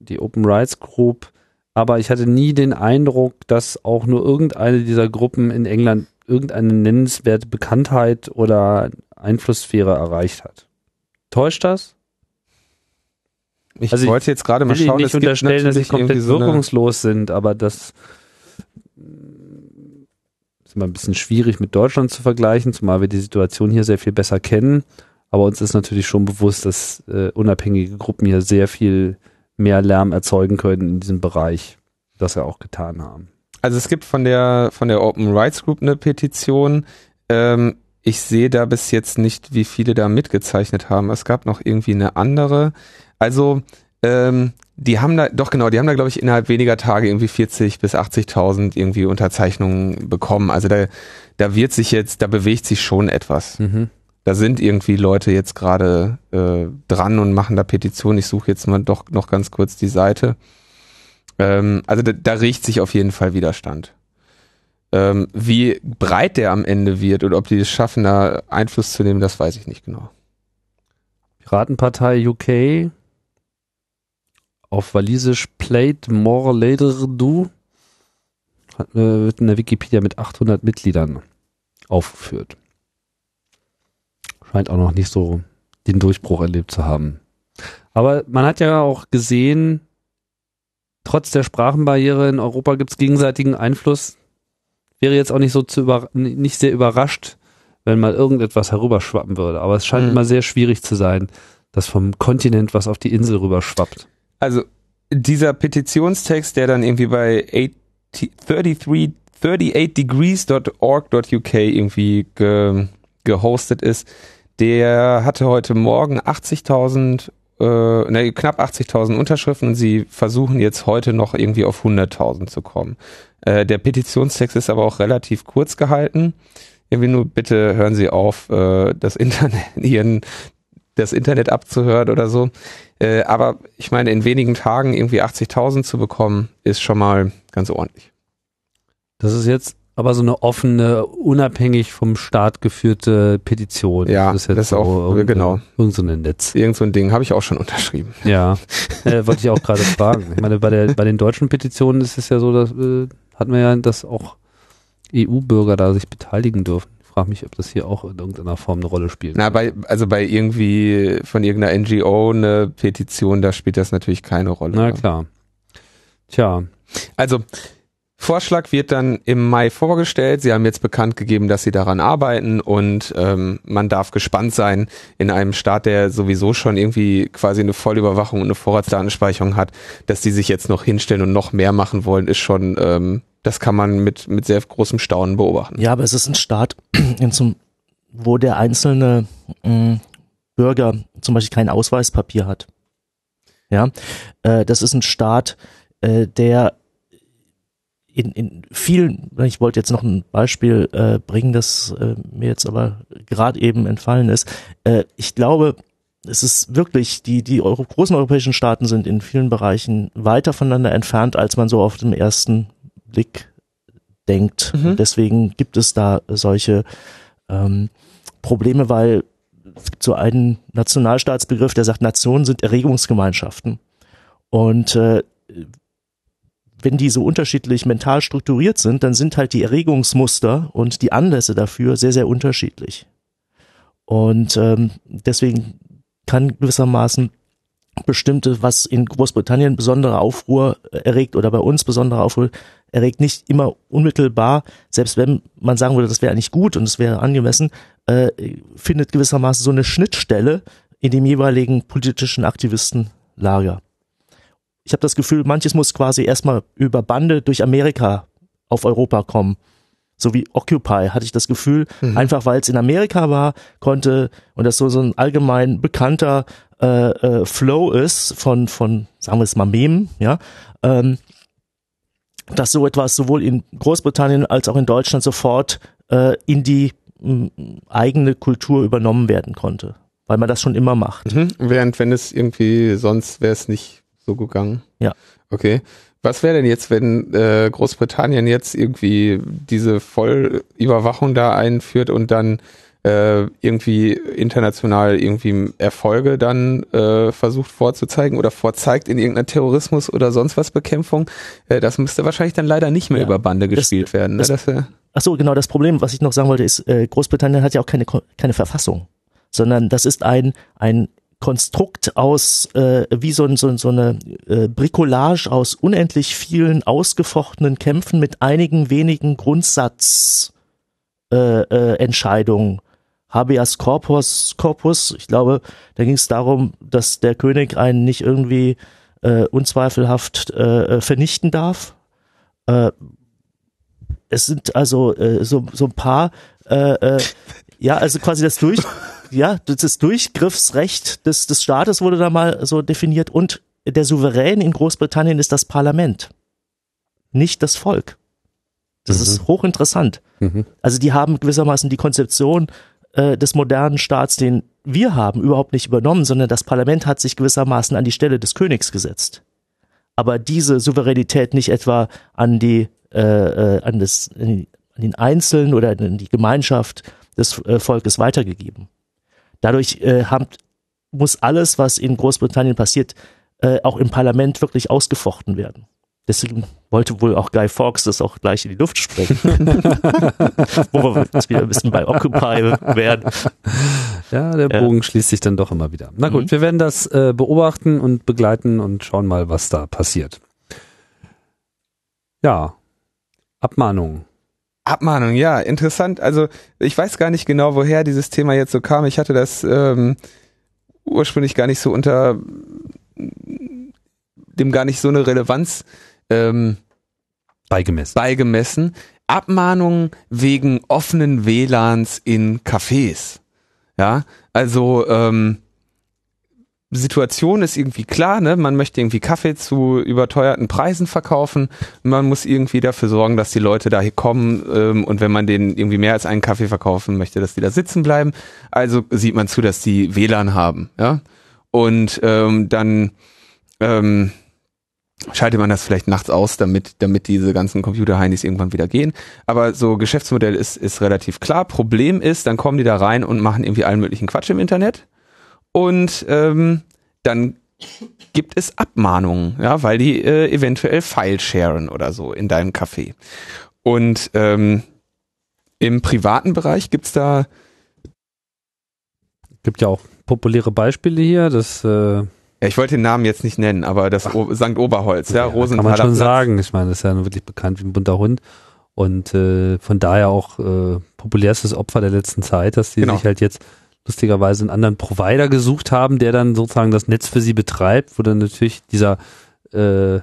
Die Open Rights Group. Aber ich hatte nie den Eindruck, dass auch nur irgendeine dieser Gruppen in England irgendeine nennenswerte Bekanntheit oder Einflusssphäre erreicht hat. Täuscht das? Ich also wollte jetzt gerade mal schauen, ich nicht unterstellen, dass sie komplett so wirkungslos sind, aber das ist immer ein bisschen schwierig mit Deutschland zu vergleichen, zumal wir die Situation hier sehr viel besser kennen. Aber uns ist natürlich schon bewusst, dass äh, unabhängige Gruppen hier sehr viel mehr Lärm erzeugen können in diesem Bereich, das wir auch getan haben. Also es gibt von der von der Open Rights Group eine Petition. Ähm, ich sehe da bis jetzt nicht, wie viele da mitgezeichnet haben. Es gab noch irgendwie eine andere. Also ähm, die haben da, doch genau, die haben da, glaube ich, innerhalb weniger Tage irgendwie 40 bis 80.000 irgendwie Unterzeichnungen bekommen. Also da, da wird sich jetzt, da bewegt sich schon etwas. Mhm. Da sind irgendwie Leute jetzt gerade äh, dran und machen da Petitionen. Ich suche jetzt mal doch noch ganz kurz die Seite. Ähm, also da, da riecht sich auf jeden Fall Widerstand. Ähm, wie breit der am Ende wird oder ob die es schaffen, da Einfluss zu nehmen, das weiß ich nicht genau. Piratenpartei UK auf Walisisch Played More Later Do äh, wird in der Wikipedia mit 800 Mitgliedern aufgeführt. Scheint auch noch nicht so den Durchbruch erlebt zu haben. Aber man hat ja auch gesehen, trotz der Sprachenbarriere in Europa gibt es gegenseitigen Einfluss. Wäre jetzt auch nicht so zu über, nicht sehr überrascht, wenn mal irgendetwas herüberschwappen würde. Aber es scheint mhm. immer sehr schwierig zu sein, dass vom Kontinent was auf die Insel rüberschwappt also dieser Petitionstext, der dann irgendwie bei 33, 38degrees.org.uk irgendwie ge, gehostet ist, der hatte heute Morgen 80.000 äh, ne, knapp 80.000 Unterschriften und sie versuchen jetzt heute noch irgendwie auf 100.000 zu kommen. Äh, der Petitionstext ist aber auch relativ kurz gehalten. Irgendwie nur bitte hören Sie auf, äh, das Internet, ihren, das Internet abzuhören oder so. Äh, aber ich meine, in wenigen Tagen irgendwie 80.000 zu bekommen, ist schon mal ganz ordentlich. Das ist jetzt aber so eine offene, unabhängig vom Staat geführte Petition. Ja, das ist, jetzt das ist so auch, genau. Irgend so ein Netz. Irgend so ein Ding, habe ich auch schon unterschrieben. Ja, äh, wollte ich auch gerade fragen. Ich meine, bei, der, bei den deutschen Petitionen ist es ja so, dass äh, hatten wir ja, dass auch EU-Bürger da sich beteiligen dürfen. Frage mich, ob das hier auch in irgendeiner Form eine Rolle spielt. Na, bei, also bei irgendwie von irgendeiner NGO eine Petition, da spielt das natürlich keine Rolle. Na klar. Tja. Also Vorschlag wird dann im Mai vorgestellt. Sie haben jetzt bekannt gegeben, dass sie daran arbeiten und ähm, man darf gespannt sein in einem Staat, der sowieso schon irgendwie quasi eine Vollüberwachung und eine Vorratsdatenspeicherung hat, dass die sich jetzt noch hinstellen und noch mehr machen wollen, ist schon, ähm, das kann man mit, mit sehr großem Staunen beobachten. Ja, aber es ist ein Staat, zum, wo der einzelne mh, Bürger zum Beispiel kein Ausweispapier hat. Ja, äh, das ist ein Staat, äh, der in, in vielen, ich wollte jetzt noch ein Beispiel äh, bringen, das äh, mir jetzt aber gerade eben entfallen ist. Äh, ich glaube, es ist wirklich, die, die Euro großen europäischen Staaten sind in vielen Bereichen weiter voneinander entfernt, als man so auf den ersten Blick denkt. Mhm. Deswegen gibt es da solche ähm, Probleme, weil es gibt so einen Nationalstaatsbegriff, der sagt, Nationen sind Erregungsgemeinschaften. Und äh, wenn die so unterschiedlich mental strukturiert sind, dann sind halt die Erregungsmuster und die Anlässe dafür sehr, sehr unterschiedlich. Und ähm, deswegen kann gewissermaßen bestimmte, was in Großbritannien besondere Aufruhr erregt oder bei uns besondere Aufruhr erregt, nicht immer unmittelbar, selbst wenn man sagen würde, das wäre eigentlich gut und es wäre angemessen, äh, findet gewissermaßen so eine Schnittstelle in dem jeweiligen politischen Aktivistenlager ich habe das Gefühl, manches muss quasi erstmal über Bande durch Amerika auf Europa kommen. So wie Occupy hatte ich das Gefühl, mhm. einfach weil es in Amerika war, konnte und das so so ein allgemein bekannter äh, äh, Flow ist von von sagen wir es mal Memen, ja, ähm, dass so etwas sowohl in Großbritannien als auch in Deutschland sofort äh, in die mh, eigene Kultur übernommen werden konnte, weil man das schon immer macht. Mhm. Während wenn es irgendwie sonst wäre es nicht so gegangen? Ja. Okay. Was wäre denn jetzt, wenn äh, Großbritannien jetzt irgendwie diese Vollüberwachung da einführt und dann äh, irgendwie international irgendwie Erfolge dann äh, versucht vorzuzeigen oder vorzeigt in irgendeiner Terrorismus oder sonst was Bekämpfung? Äh, das müsste wahrscheinlich dann leider nicht mehr ja. über Bande gespielt das, werden. Ne? Das, das, ach so, genau. Das Problem, was ich noch sagen wollte, ist, äh, Großbritannien hat ja auch keine keine Verfassung, sondern das ist ein ein Konstrukt aus, äh, wie so, so, so eine äh, Bricolage aus unendlich vielen ausgefochtenen Kämpfen mit einigen wenigen Grundsatzentscheidungen. Äh, äh, Habeas Corpus, Corpus, ich glaube, da ging es darum, dass der König einen nicht irgendwie äh, unzweifelhaft äh, vernichten darf. Äh, es sind also äh, so, so ein paar, äh, äh, ja, also quasi das durch, ja, das Durchgriffsrecht des, des Staates wurde da mal so definiert und der Souverän in Großbritannien ist das Parlament, nicht das Volk. Das mhm. ist hochinteressant. Mhm. Also die haben gewissermaßen die Konzeption äh, des modernen Staats, den wir haben, überhaupt nicht übernommen, sondern das Parlament hat sich gewissermaßen an die Stelle des Königs gesetzt. Aber diese Souveränität nicht etwa an die, äh, äh an das, an den Einzelnen oder an die Gemeinschaft des äh, Volkes weitergegeben. Dadurch äh, haben, muss alles, was in Großbritannien passiert, äh, auch im Parlament wirklich ausgefochten werden. Deswegen wollte wohl auch Guy Fawkes das auch gleich in die Luft sprengen. Wo wir jetzt wieder ein bisschen bei Occupy werden. Ja, der Bogen ja. schließt sich dann doch immer wieder. Na gut, mhm. wir werden das äh, beobachten und begleiten und schauen mal, was da passiert. Ja, Abmahnung. Abmahnung, ja, interessant. Also ich weiß gar nicht genau, woher dieses Thema jetzt so kam. Ich hatte das ähm, ursprünglich gar nicht so unter dem gar nicht so eine Relevanz ähm, beigemessen. beigemessen. Abmahnungen wegen offenen WLANs in Cafés. Ja, also ähm, Situation ist irgendwie klar, ne? Man möchte irgendwie Kaffee zu überteuerten Preisen verkaufen. Man muss irgendwie dafür sorgen, dass die Leute da hier kommen ähm, und wenn man denen irgendwie mehr als einen Kaffee verkaufen möchte, dass die da sitzen bleiben. Also sieht man zu, dass die WLAN haben, ja. Und ähm, dann ähm, schaltet man das vielleicht nachts aus, damit, damit diese ganzen Computer-Heinis irgendwann wieder gehen. Aber so Geschäftsmodell ist, ist relativ klar. Problem ist, dann kommen die da rein und machen irgendwie allen möglichen Quatsch im Internet und ähm, dann gibt es Abmahnungen, ja, weil die äh, eventuell File sharen oder so in deinem Café. Und ähm, Im privaten Bereich gibt's da gibt ja auch populäre Beispiele hier, das äh ja, ich wollte den Namen jetzt nicht nennen, aber das o St. Oberholz, ja, ja Rosenthaler Kann man schon Platz. sagen. Ich meine, das ist ja wirklich bekannt wie ein bunter Hund und äh, von daher auch äh, populärstes Opfer der letzten Zeit, dass die genau. sich halt jetzt lustigerweise einen anderen Provider gesucht haben, der dann sozusagen das Netz für sie betreibt, wo dann natürlich dieser äh,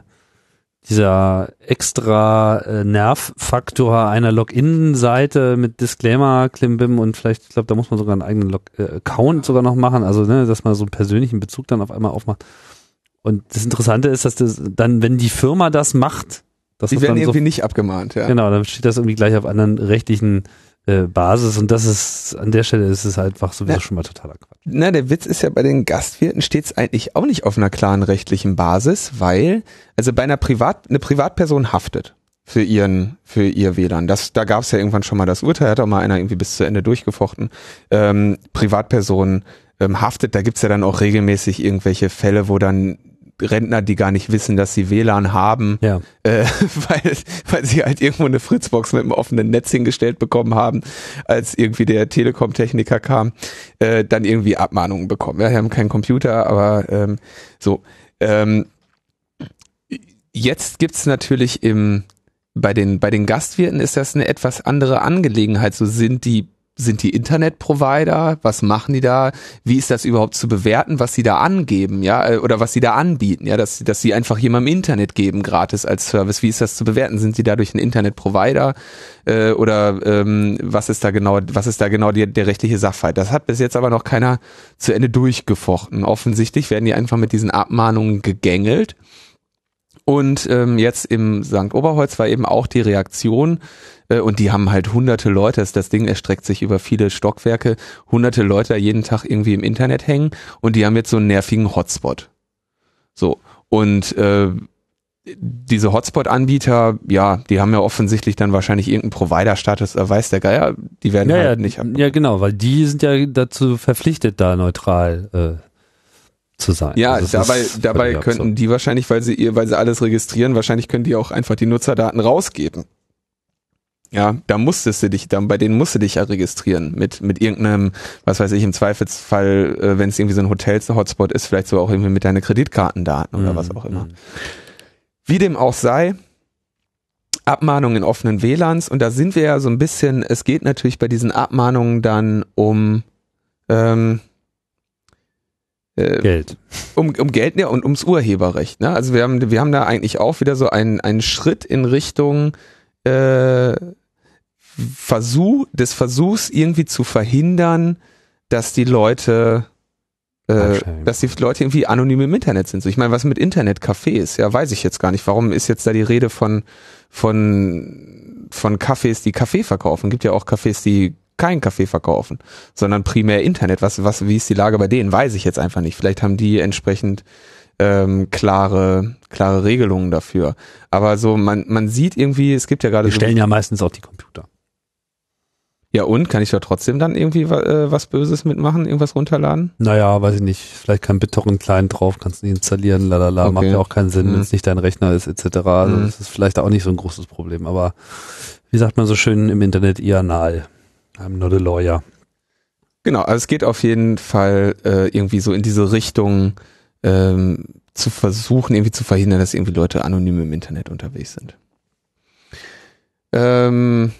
dieser extra äh, Nervfaktor einer Login-Seite mit Disclaimer, Klimbim und vielleicht, ich glaube, da muss man sogar einen eigenen Log äh, Account sogar noch machen, also ne, dass man so einen persönlichen Bezug dann auf einmal aufmacht. Und das Interessante ist, dass das dann, wenn die Firma das macht, das die werden irgendwie so, nicht abgemahnt, ja. Genau, dann steht das irgendwie gleich auf anderen rechtlichen äh, Basis und das ist, an der Stelle ist es halt einfach sowieso ja. schon mal totaler Quatsch. Na, der Witz ist ja bei den Gastwirten steht es eigentlich auch nicht auf einer klaren rechtlichen Basis, weil, also bei einer Privat, eine Privatperson haftet für ihren, für ihr WLAN. Das, da gab es ja irgendwann schon mal das Urteil, hat auch mal einer irgendwie bis zu Ende durchgefochten. Ähm, Privatperson ähm, haftet, da gibt's ja dann auch regelmäßig irgendwelche Fälle, wo dann Rentner, die gar nicht wissen, dass sie WLAN haben, ja. äh, weil, weil sie halt irgendwo eine Fritzbox mit einem offenen Netz hingestellt bekommen haben, als irgendwie der Telekom-Techniker kam, äh, dann irgendwie Abmahnungen bekommen. Ja, wir haben keinen Computer, aber ähm, so. Ähm, jetzt gibt's natürlich im bei den bei den Gastwirten ist das eine etwas andere Angelegenheit. So sind die sind die Internetprovider? Was machen die da? Wie ist das überhaupt zu bewerten, was sie da angeben, ja, äh, oder was sie da anbieten, ja, dass, dass sie einfach jemandem Internet geben, gratis als Service? Wie ist das zu bewerten? Sind sie dadurch ein Internetprovider äh, oder ähm, was ist da genau, was ist da genau die, der rechtliche Sachverhalt? Das hat bis jetzt aber noch keiner zu Ende durchgefochten. Offensichtlich werden die einfach mit diesen Abmahnungen gegängelt. Und ähm, jetzt im St. Oberholz war eben auch die Reaktion, äh, und die haben halt hunderte Leute, das, das Ding erstreckt sich über viele Stockwerke, hunderte Leute jeden Tag irgendwie im Internet hängen und die haben jetzt so einen nervigen Hotspot. So. Und äh, diese Hotspot-Anbieter, ja, die haben ja offensichtlich dann wahrscheinlich irgendeinen Provider-Status, er weiß der Geier, die werden ja, halt ja, nicht haben. Ja, genau, weil die sind ja dazu verpflichtet, da neutral äh, zu sein. Ja, also dabei, dabei könnten absurd. die wahrscheinlich, weil sie ihr, weil sie alles registrieren, wahrscheinlich können die auch einfach die Nutzerdaten rausgeben. Ja, da musstest du dich, dann bei denen musst du dich ja registrieren mit mit irgendeinem, was weiß ich, im Zweifelsfall, äh, wenn es irgendwie so ein Hotels-Hotspot ist, vielleicht so auch irgendwie mit deinen Kreditkartendaten oder mhm. was auch immer. Mhm. Wie dem auch sei, Abmahnungen in offenen WLANs und da sind wir ja so ein bisschen, es geht natürlich bei diesen Abmahnungen dann um ähm, äh, Geld. Um, um Geld ja, und ums Urheberrecht. Ne? Also wir haben, wir haben da eigentlich auch wieder so einen, einen Schritt in Richtung äh, Versuch, des Versuchs irgendwie zu verhindern, dass die Leute äh, dass die Leute irgendwie anonym im Internet sind. So, ich meine, was mit Internetcafés? Ja, weiß ich jetzt gar nicht. Warum ist jetzt da die Rede von von von Cafés, die Kaffee verkaufen? Gibt ja auch Cafés, die keinen Kaffee verkaufen, sondern primär Internet. Was was wie ist die Lage bei denen? Weiß ich jetzt einfach nicht. Vielleicht haben die entsprechend ähm, klare klare Regelungen dafür. Aber so man man sieht irgendwie, es gibt ja gerade Wir stellen ja meistens auch die Computer. Ja und kann ich da trotzdem dann irgendwie äh, was Böses mitmachen, irgendwas runterladen? Naja, weiß ich nicht. Vielleicht kein BitTorrent-Client drauf, kannst du nicht installieren, lalala, okay. macht ja auch keinen Sinn, mhm. wenn es nicht dein Rechner ist, etc. Also mhm. Das ist vielleicht auch nicht so ein großes Problem, aber wie sagt man so schön im Internet, eher nahe. I'm not a lawyer. Genau, also es geht auf jeden Fall äh, irgendwie so in diese Richtung, ähm, zu versuchen, irgendwie zu verhindern, dass irgendwie Leute anonym im Internet unterwegs sind. Ähm,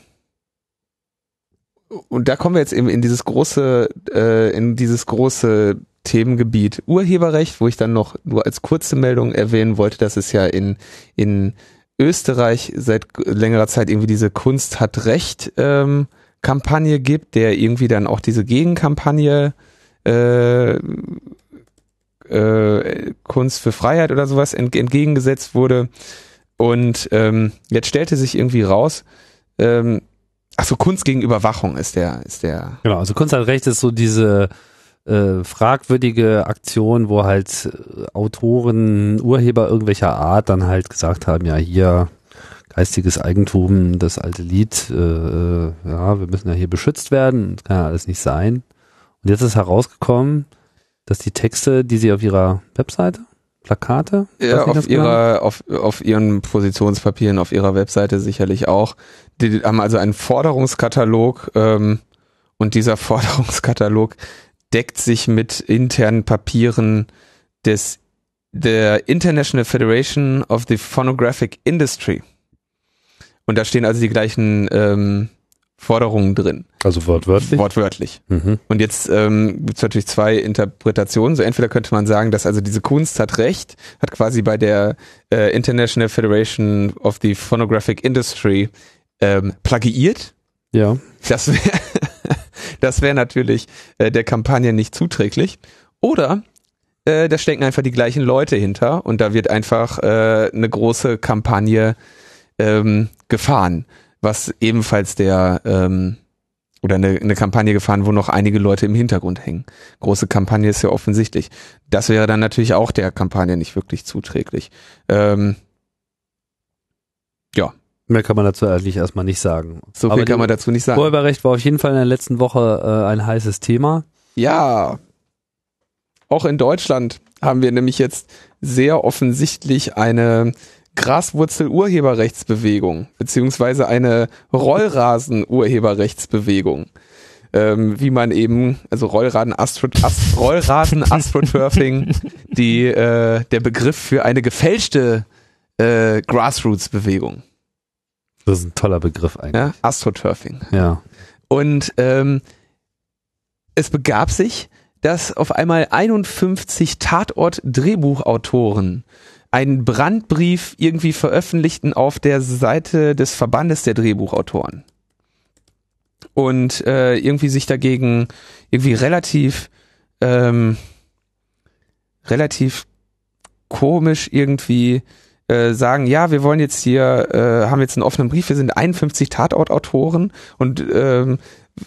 und da kommen wir jetzt eben in dieses große, äh, in dieses große Themengebiet Urheberrecht, wo ich dann noch nur als kurze Meldung erwähnen wollte, dass es ja in, in Österreich seit längerer Zeit irgendwie diese Kunst hat Recht ähm, Kampagne gibt, der irgendwie dann auch diese Gegenkampagne äh, äh, Kunst für Freiheit oder sowas ent entgegengesetzt wurde. Und ähm, jetzt stellte sich irgendwie raus, ähm, ach so, Kunst gegen Überwachung ist der, ist der. Genau, also Kunst hat recht ist so diese äh, fragwürdige Aktion, wo halt äh, Autoren, Urheber irgendwelcher Art dann halt gesagt haben, ja hier geistiges Eigentum, das alte Lied, äh, äh ja, wir müssen ja hier beschützt werden, das kann ja alles nicht sein. Und jetzt ist herausgekommen, dass die Texte, die sie auf ihrer Webseite Plakate? Ja, auf ihrer, auf, auf ihren Positionspapieren, auf ihrer Webseite sicherlich auch. Die haben also einen Forderungskatalog ähm, und dieser Forderungskatalog deckt sich mit internen Papieren des der International Federation of the Phonographic Industry. Und da stehen also die gleichen ähm, Forderungen drin. Also wortwörtlich? Wortwörtlich. Mhm. Und jetzt ähm, gibt es natürlich zwei Interpretationen. So entweder könnte man sagen, dass also diese Kunst hat recht, hat quasi bei der äh, International Federation of the Phonographic Industry ähm, plagiiert. Ja. Das wäre das wäre natürlich äh, der Kampagne nicht zuträglich. Oder äh, da stecken einfach die gleichen Leute hinter und da wird einfach äh, eine große Kampagne ähm, gefahren was ebenfalls der ähm, oder eine, eine Kampagne gefahren, wo noch einige Leute im Hintergrund hängen. Große Kampagne ist ja offensichtlich. Das wäre dann natürlich auch der Kampagne nicht wirklich zuträglich. Ähm, ja. Mehr kann man dazu eigentlich erstmal nicht sagen. So viel Aber kann man dazu nicht sagen. Urheberrecht war auf jeden Fall in der letzten Woche äh, ein heißes Thema. Ja. Auch in Deutschland haben wir nämlich jetzt sehr offensichtlich eine Graswurzel-Urheberrechtsbewegung, beziehungsweise eine Rollrasen-Urheberrechtsbewegung. Ähm, wie man eben, also Rollraden Astro, Ast, Rollrasen Astroturfing, die, äh, der Begriff für eine gefälschte äh, Grassroots-Bewegung. Das ist ein toller Begriff eigentlich. Ja, Astroturfing. Ja. Und ähm, es begab sich, dass auf einmal 51 Tatort-Drehbuchautoren einen Brandbrief irgendwie veröffentlichten auf der Seite des Verbandes der Drehbuchautoren. Und äh, irgendwie sich dagegen irgendwie relativ ähm, relativ komisch irgendwie äh, sagen, ja, wir wollen jetzt hier, äh, haben jetzt einen offenen Brief, wir sind 51 Tatortautoren und ähm, äh,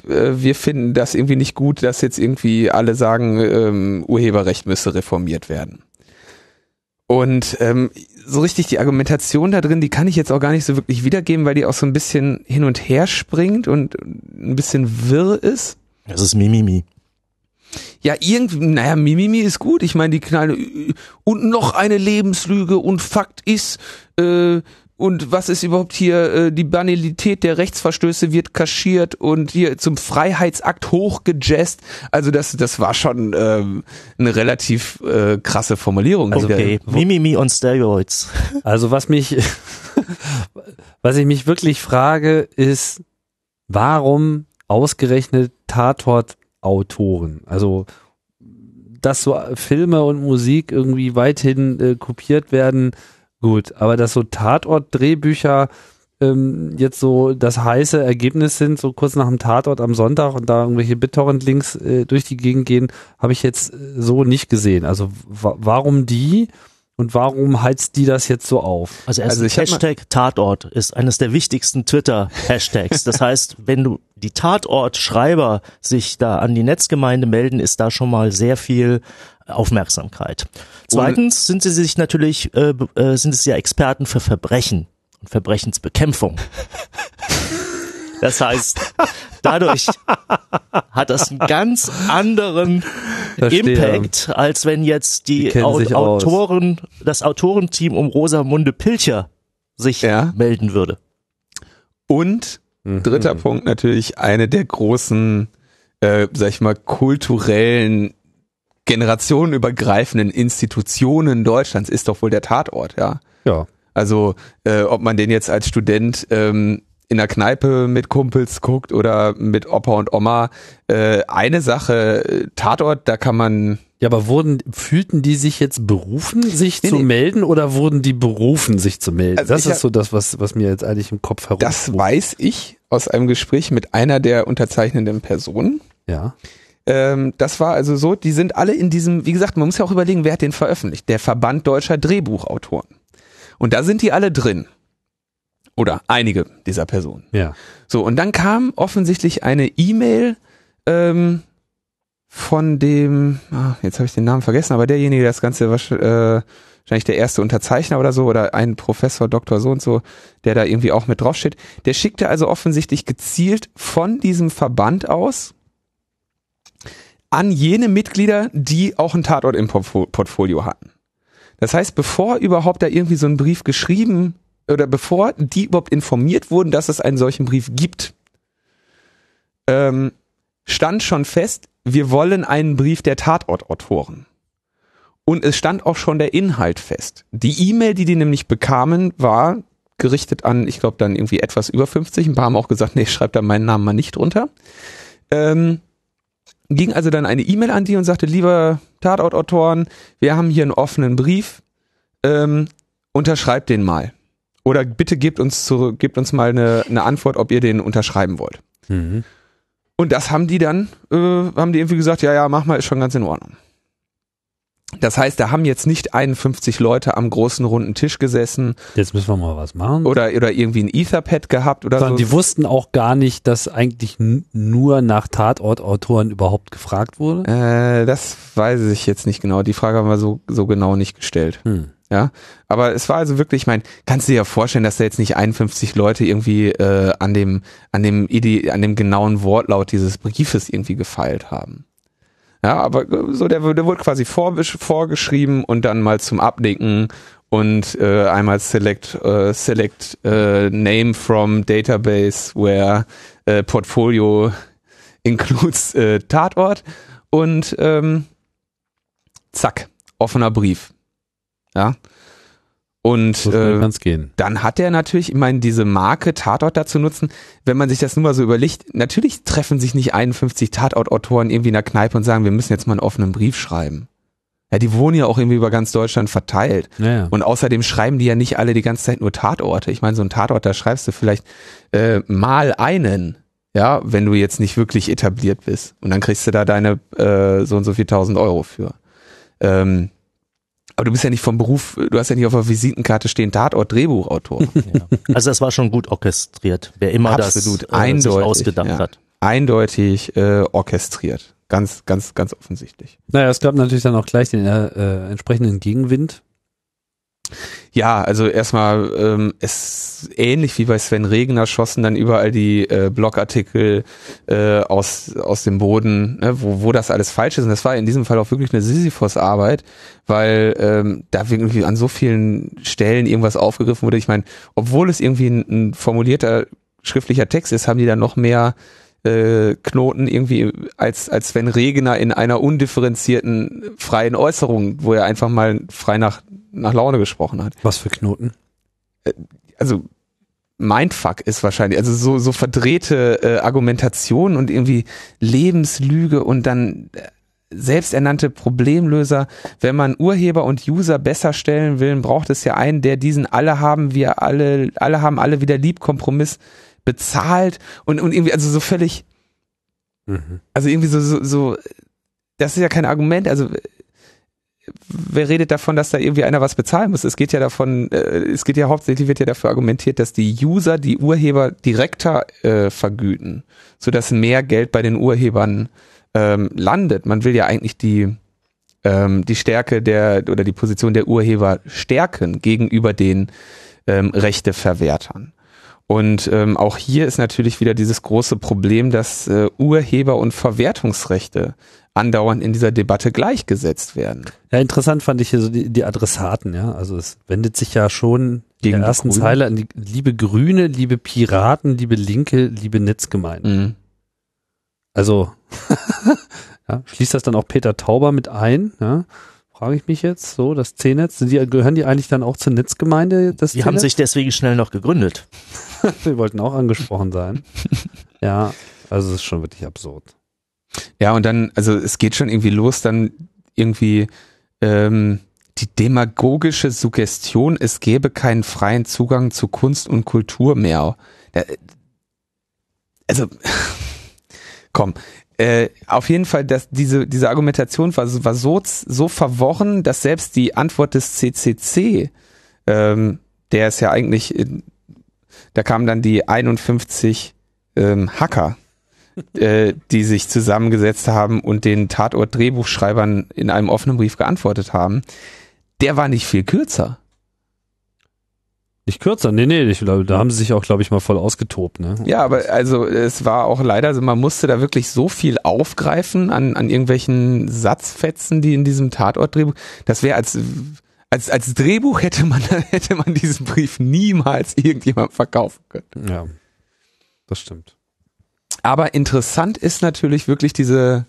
wir finden das irgendwie nicht gut, dass jetzt irgendwie alle sagen, ähm, Urheberrecht müsse reformiert werden. Und ähm, so richtig die Argumentation da drin, die kann ich jetzt auch gar nicht so wirklich wiedergeben, weil die auch so ein bisschen hin und her springt und ein bisschen wirr ist. Das ist Mimimi. Ja, irgendwie, naja, Mimimi ist gut. Ich meine, die kleine und noch eine Lebenslüge und Fakt ist, äh, und was ist überhaupt hier, äh, die Banalität der Rechtsverstöße wird kaschiert und hier zum Freiheitsakt hochgejazzt. Also das, das war schon ähm, eine relativ äh, krasse Formulierung. Also okay, Mimimi on Steroids. Also was mich, was ich mich wirklich frage, ist, warum ausgerechnet Tatort-Autoren? Also dass so Filme und Musik irgendwie weithin äh, kopiert werden, Gut, aber dass so Tatort-Drehbücher ähm, jetzt so das heiße Ergebnis sind, so kurz nach dem Tatort am Sonntag und da irgendwelche BitTorrent-Links äh, durch die Gegend gehen, habe ich jetzt äh, so nicht gesehen. Also warum die? Und warum heizt die das jetzt so auf? Also, also Hashtag Tatort ist eines der wichtigsten Twitter-Hashtags. Das heißt, wenn du die Tatort-Schreiber sich da an die Netzgemeinde melden, ist da schon mal sehr viel Aufmerksamkeit. Zweitens sind sie sich natürlich, äh, äh, sind es ja Experten für Verbrechen und Verbrechensbekämpfung. Das heißt, dadurch hat das einen ganz anderen Verstehe. Impact, als wenn jetzt die, die Au Autoren, aus. das Autorenteam um Rosamunde Pilcher sich ja. melden würde. Und mhm. dritter Punkt natürlich eine der großen, äh, sag ich mal, kulturellen generationenübergreifenden Institutionen Deutschlands ist doch wohl der Tatort, ja. Ja. Also äh, ob man den jetzt als Student ähm, in der Kneipe mit Kumpels guckt oder mit Opa und Oma. Äh, eine Sache, Tatort, da kann man. Ja, aber wurden, fühlten die sich jetzt berufen, sich nee, zu nee. melden oder wurden die berufen, sich zu melden? Also das ist so das, was, was mir jetzt eigentlich im Kopf herum. Das weiß ich aus einem Gespräch mit einer der unterzeichnenden Personen. Ja. Ähm, das war also so, die sind alle in diesem, wie gesagt, man muss ja auch überlegen, wer hat den veröffentlicht? Der Verband deutscher Drehbuchautoren. Und da sind die alle drin. Oder einige dieser Personen. Ja. So, und dann kam offensichtlich eine E-Mail ähm, von dem, ah, jetzt habe ich den Namen vergessen, aber derjenige, der das Ganze äh, wahrscheinlich der erste Unterzeichner oder so, oder ein Professor, Doktor so und so, der da irgendwie auch mit draufsteht. Der schickte also offensichtlich gezielt von diesem Verband aus an jene Mitglieder, die auch ein Tatort im Portfolio hatten. Das heißt, bevor überhaupt da irgendwie so ein Brief geschrieben oder bevor die überhaupt informiert wurden, dass es einen solchen Brief gibt, ähm, stand schon fest, wir wollen einen Brief der Tatortautoren. Und es stand auch schon der Inhalt fest. Die E-Mail, die die nämlich bekamen, war gerichtet an, ich glaube dann irgendwie etwas über 50. Ein paar haben auch gesagt, nee, ich schreibe da meinen Namen mal nicht drunter. Ähm, ging also dann eine E-Mail an die und sagte, lieber Tatortautoren, wir haben hier einen offenen Brief, ähm, unterschreibt den mal. Oder bitte gebt uns zurück, gebt uns mal eine, eine Antwort, ob ihr den unterschreiben wollt. Mhm. Und das haben die dann, äh, haben die irgendwie gesagt, ja, ja, mach mal, ist schon ganz in Ordnung. Das heißt, da haben jetzt nicht 51 Leute am großen runden Tisch gesessen. Jetzt müssen wir mal was machen. Oder, oder irgendwie ein Etherpad gehabt oder Sondern so. Die wussten auch gar nicht, dass eigentlich nur nach Tatortautoren überhaupt gefragt wurde? Äh, das weiß ich jetzt nicht genau. Die Frage haben wir so, so genau nicht gestellt. Hm. Ja, aber es war also wirklich, ich meine, kannst du dir ja vorstellen, dass da jetzt nicht 51 Leute irgendwie äh, an dem an dem Ide an dem genauen Wortlaut dieses Briefes irgendwie gefeilt haben. Ja, aber äh, so der, der wurde quasi vor, vorgeschrieben und dann mal zum Abnicken und äh, einmal select äh, select äh, name from database where äh, portfolio includes äh, Tatort und ähm, zack offener Brief. Ja. Und äh, dann hat er natürlich, ich meine, diese Marke Tatort dazu nutzen, wenn man sich das nur mal so überlegt, natürlich treffen sich nicht 51 Tatort-Autoren irgendwie in der Kneipe und sagen, wir müssen jetzt mal einen offenen Brief schreiben. Ja, die wohnen ja auch irgendwie über ganz Deutschland verteilt. Ja, ja. Und außerdem schreiben die ja nicht alle die ganze Zeit nur Tatorte. Ich meine, so ein Tatort, da schreibst du vielleicht äh, mal einen, ja, wenn du jetzt nicht wirklich etabliert bist. Und dann kriegst du da deine äh, so und so viel tausend Euro für. Ähm, aber du bist ja nicht vom Beruf, du hast ja nicht auf der Visitenkarte stehen Tatort Drehbuchautor. Ja. Also das war schon gut orchestriert, wer immer Absolut, das äh, eindeutig, sich ausgedacht ja. hat. Eindeutig äh, orchestriert. Ganz, ganz, ganz offensichtlich. Naja, es gab natürlich dann auch gleich den äh, entsprechenden Gegenwind. Ja, also erstmal ähm, es ähnlich wie bei Sven Regner schossen dann überall die äh, Blogartikel äh, aus aus dem Boden, ne, wo wo das alles falsch ist. Und das war in diesem Fall auch wirklich eine Sisyphos-Arbeit, weil ähm, da irgendwie an so vielen Stellen irgendwas aufgegriffen wurde. Ich meine, obwohl es irgendwie ein, ein formulierter schriftlicher Text ist, haben die dann noch mehr äh, Knoten irgendwie als als Sven Regner in einer undifferenzierten freien Äußerung, wo er einfach mal frei nach nach Laune gesprochen hat. Was für Knoten? Äh, also Mindfuck ist wahrscheinlich, also so, so verdrehte äh, Argumentation und irgendwie Lebenslüge und dann äh, selbsternannte Problemlöser. Wenn man Urheber und User besser stellen will, braucht es ja einen, der diesen alle haben wir alle, alle haben alle wieder lieb Kompromiss bezahlt und, und irgendwie, also so völlig, mhm. also irgendwie so, so, so, das ist ja kein Argument, also wer redet davon, dass da irgendwie einer was bezahlen muss? Es geht ja davon, äh, es geht ja hauptsächlich wird ja dafür argumentiert, dass die User die Urheber direkter äh, vergüten, sodass mehr Geld bei den Urhebern ähm, landet. Man will ja eigentlich die ähm, die Stärke der oder die Position der Urheber stärken gegenüber den ähm, Rechteverwertern. Und ähm, auch hier ist natürlich wieder dieses große Problem, dass äh, Urheber- und Verwertungsrechte andauernd in dieser Debatte gleichgesetzt werden. Ja, interessant fand ich hier so die, die Adressaten, ja. Also es wendet sich ja schon Gegen in der ersten Zeile an die liebe Grüne, liebe Piraten, liebe Linke, liebe Netzgemeinden. Mhm. Also ja, schließt das dann auch Peter Tauber mit ein, ja frage ich mich jetzt so, das C-Netz, die, gehören die eigentlich dann auch zur Netzgemeinde? Das die haben sich deswegen schnell noch gegründet. Sie wollten auch angesprochen sein. ja, also es ist schon wirklich absurd. Ja, und dann, also es geht schon irgendwie los, dann irgendwie ähm, die demagogische Suggestion, es gäbe keinen freien Zugang zu Kunst und Kultur mehr. Also, komm, äh, auf jeden Fall, dass diese, diese Argumentation war, war so, so verworren, dass selbst die Antwort des CCC, ähm, der ist ja eigentlich, in, da kamen dann die 51 ähm, Hacker, äh, die sich zusammengesetzt haben und den Tatort-Drehbuchschreibern in einem offenen Brief geantwortet haben, der war nicht viel kürzer. Nicht kürzer, nee, nee, ich, da haben sie sich auch, glaube ich, mal voll ausgetobt. Ne? Ja, aber also es war auch leider, also man musste da wirklich so viel aufgreifen an, an irgendwelchen Satzfetzen, die in diesem Tatort-Drehbuch, das wäre als als, als Drehbuch hätte man, hätte man diesen Brief niemals irgendjemand verkaufen können. Ja, das stimmt. Aber interessant ist natürlich wirklich diese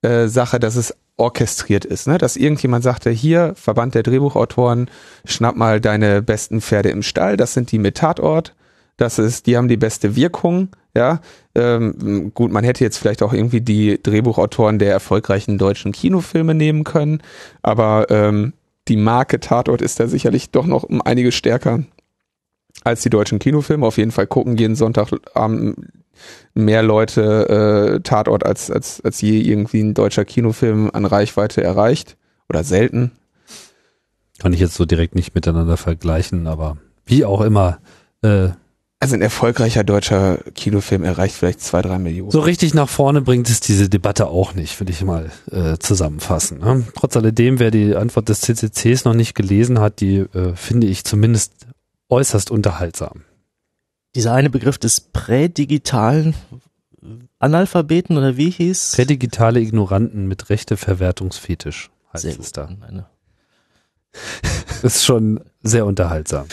äh, Sache, dass es orchestriert ist, ne? dass irgendjemand sagte, hier, Verband der Drehbuchautoren, schnapp mal deine besten Pferde im Stall, das sind die mit Tatort, das ist, die haben die beste Wirkung, ja. Ähm, gut, man hätte jetzt vielleicht auch irgendwie die Drehbuchautoren der erfolgreichen deutschen Kinofilme nehmen können, aber ähm, die Marke Tatort ist da sicherlich doch noch um einiges stärker als die deutschen Kinofilme. Auf jeden Fall gucken jeden Sonntagabend mehr Leute äh, Tatort als, als, als je irgendwie ein deutscher Kinofilm an Reichweite erreicht. Oder selten. Kann ich jetzt so direkt nicht miteinander vergleichen, aber wie auch immer. Äh, also ein erfolgreicher deutscher Kinofilm erreicht vielleicht zwei, drei Millionen. So richtig nach vorne bringt es diese Debatte auch nicht, würde ich mal äh, zusammenfassen. Ne? Trotz alledem, wer die Antwort des CCCs noch nicht gelesen hat, die äh, finde ich zumindest äußerst unterhaltsam. Dieser eine Begriff des prädigitalen Analphabeten oder wie hieß? Prädigitale Ignoranten mit Rechteverwertungsfetisch heißt sehr es da. Meine. ist schon sehr unterhaltsam.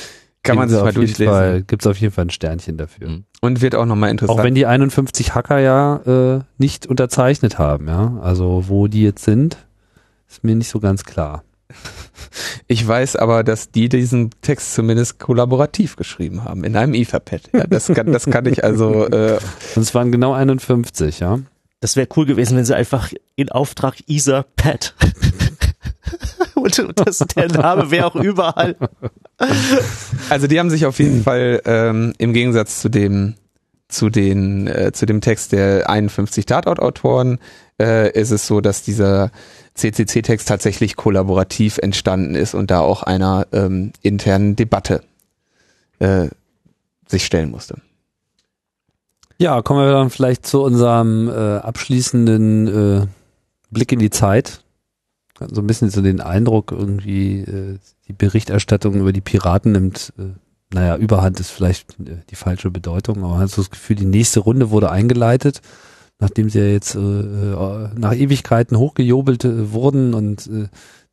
Kann man sich mal durchlesen. Gibt es auf jeden Fall ein Sternchen dafür. Mhm. Und wird auch nochmal interessant. Auch wenn die 51 Hacker ja äh, nicht unterzeichnet haben, ja. Also wo die jetzt sind, ist mir nicht so ganz klar. Ich weiß aber, dass die diesen Text zumindest kollaborativ geschrieben haben, in einem Etherpad. Ja, das, kann, das kann ich also. Äh Und es waren genau 51, ja. Das wäre cool gewesen, wenn sie einfach in Auftrag Etherpad. und, und das, der Name wäre auch überall. Also die haben sich auf jeden Fall ähm, im Gegensatz zu dem zu den äh, zu dem Text der 51 Tatort-Autoren äh, ist es so, dass dieser CCC-Text tatsächlich kollaborativ entstanden ist und da auch einer ähm, internen Debatte äh, sich stellen musste. Ja, kommen wir dann vielleicht zu unserem äh, abschließenden äh, Blick in die Zeit. So ein bisschen so den Eindruck, irgendwie äh, die Berichterstattung über die Piraten nimmt, äh, naja, Überhand ist vielleicht äh, die falsche Bedeutung, aber man hat so das Gefühl, die nächste Runde wurde eingeleitet nachdem sie ja jetzt äh, äh, nach Ewigkeiten hochgejubelt äh, wurden und äh,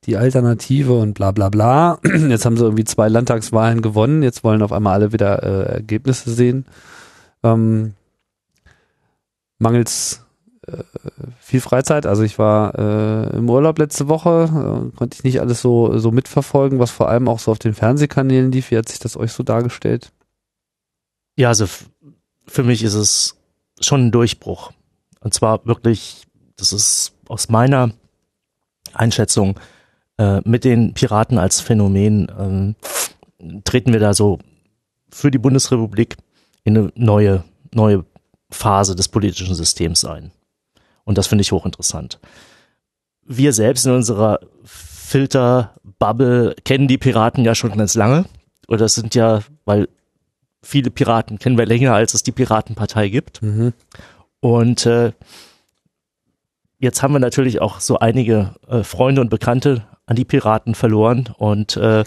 die Alternative und bla bla bla. Jetzt haben sie irgendwie zwei Landtagswahlen gewonnen, jetzt wollen auf einmal alle wieder äh, Ergebnisse sehen. Ähm, mangels viel Freizeit, also ich war äh, im Urlaub letzte Woche, äh, konnte ich nicht alles so, so mitverfolgen, was vor allem auch so auf den Fernsehkanälen lief. Wie hat sich das euch so dargestellt? Ja, also für mich ist es schon ein Durchbruch. Und zwar wirklich, das ist aus meiner Einschätzung, äh, mit den Piraten als Phänomen ähm, treten wir da so für die Bundesrepublik in eine neue, neue Phase des politischen Systems ein. Und das finde ich hochinteressant. Wir selbst in unserer Filterbubble kennen die Piraten ja schon ganz lange. Oder das sind ja, weil viele Piraten kennen wir länger, als es die Piratenpartei gibt. Mhm. Und äh, jetzt haben wir natürlich auch so einige äh, Freunde und Bekannte an die Piraten verloren und äh,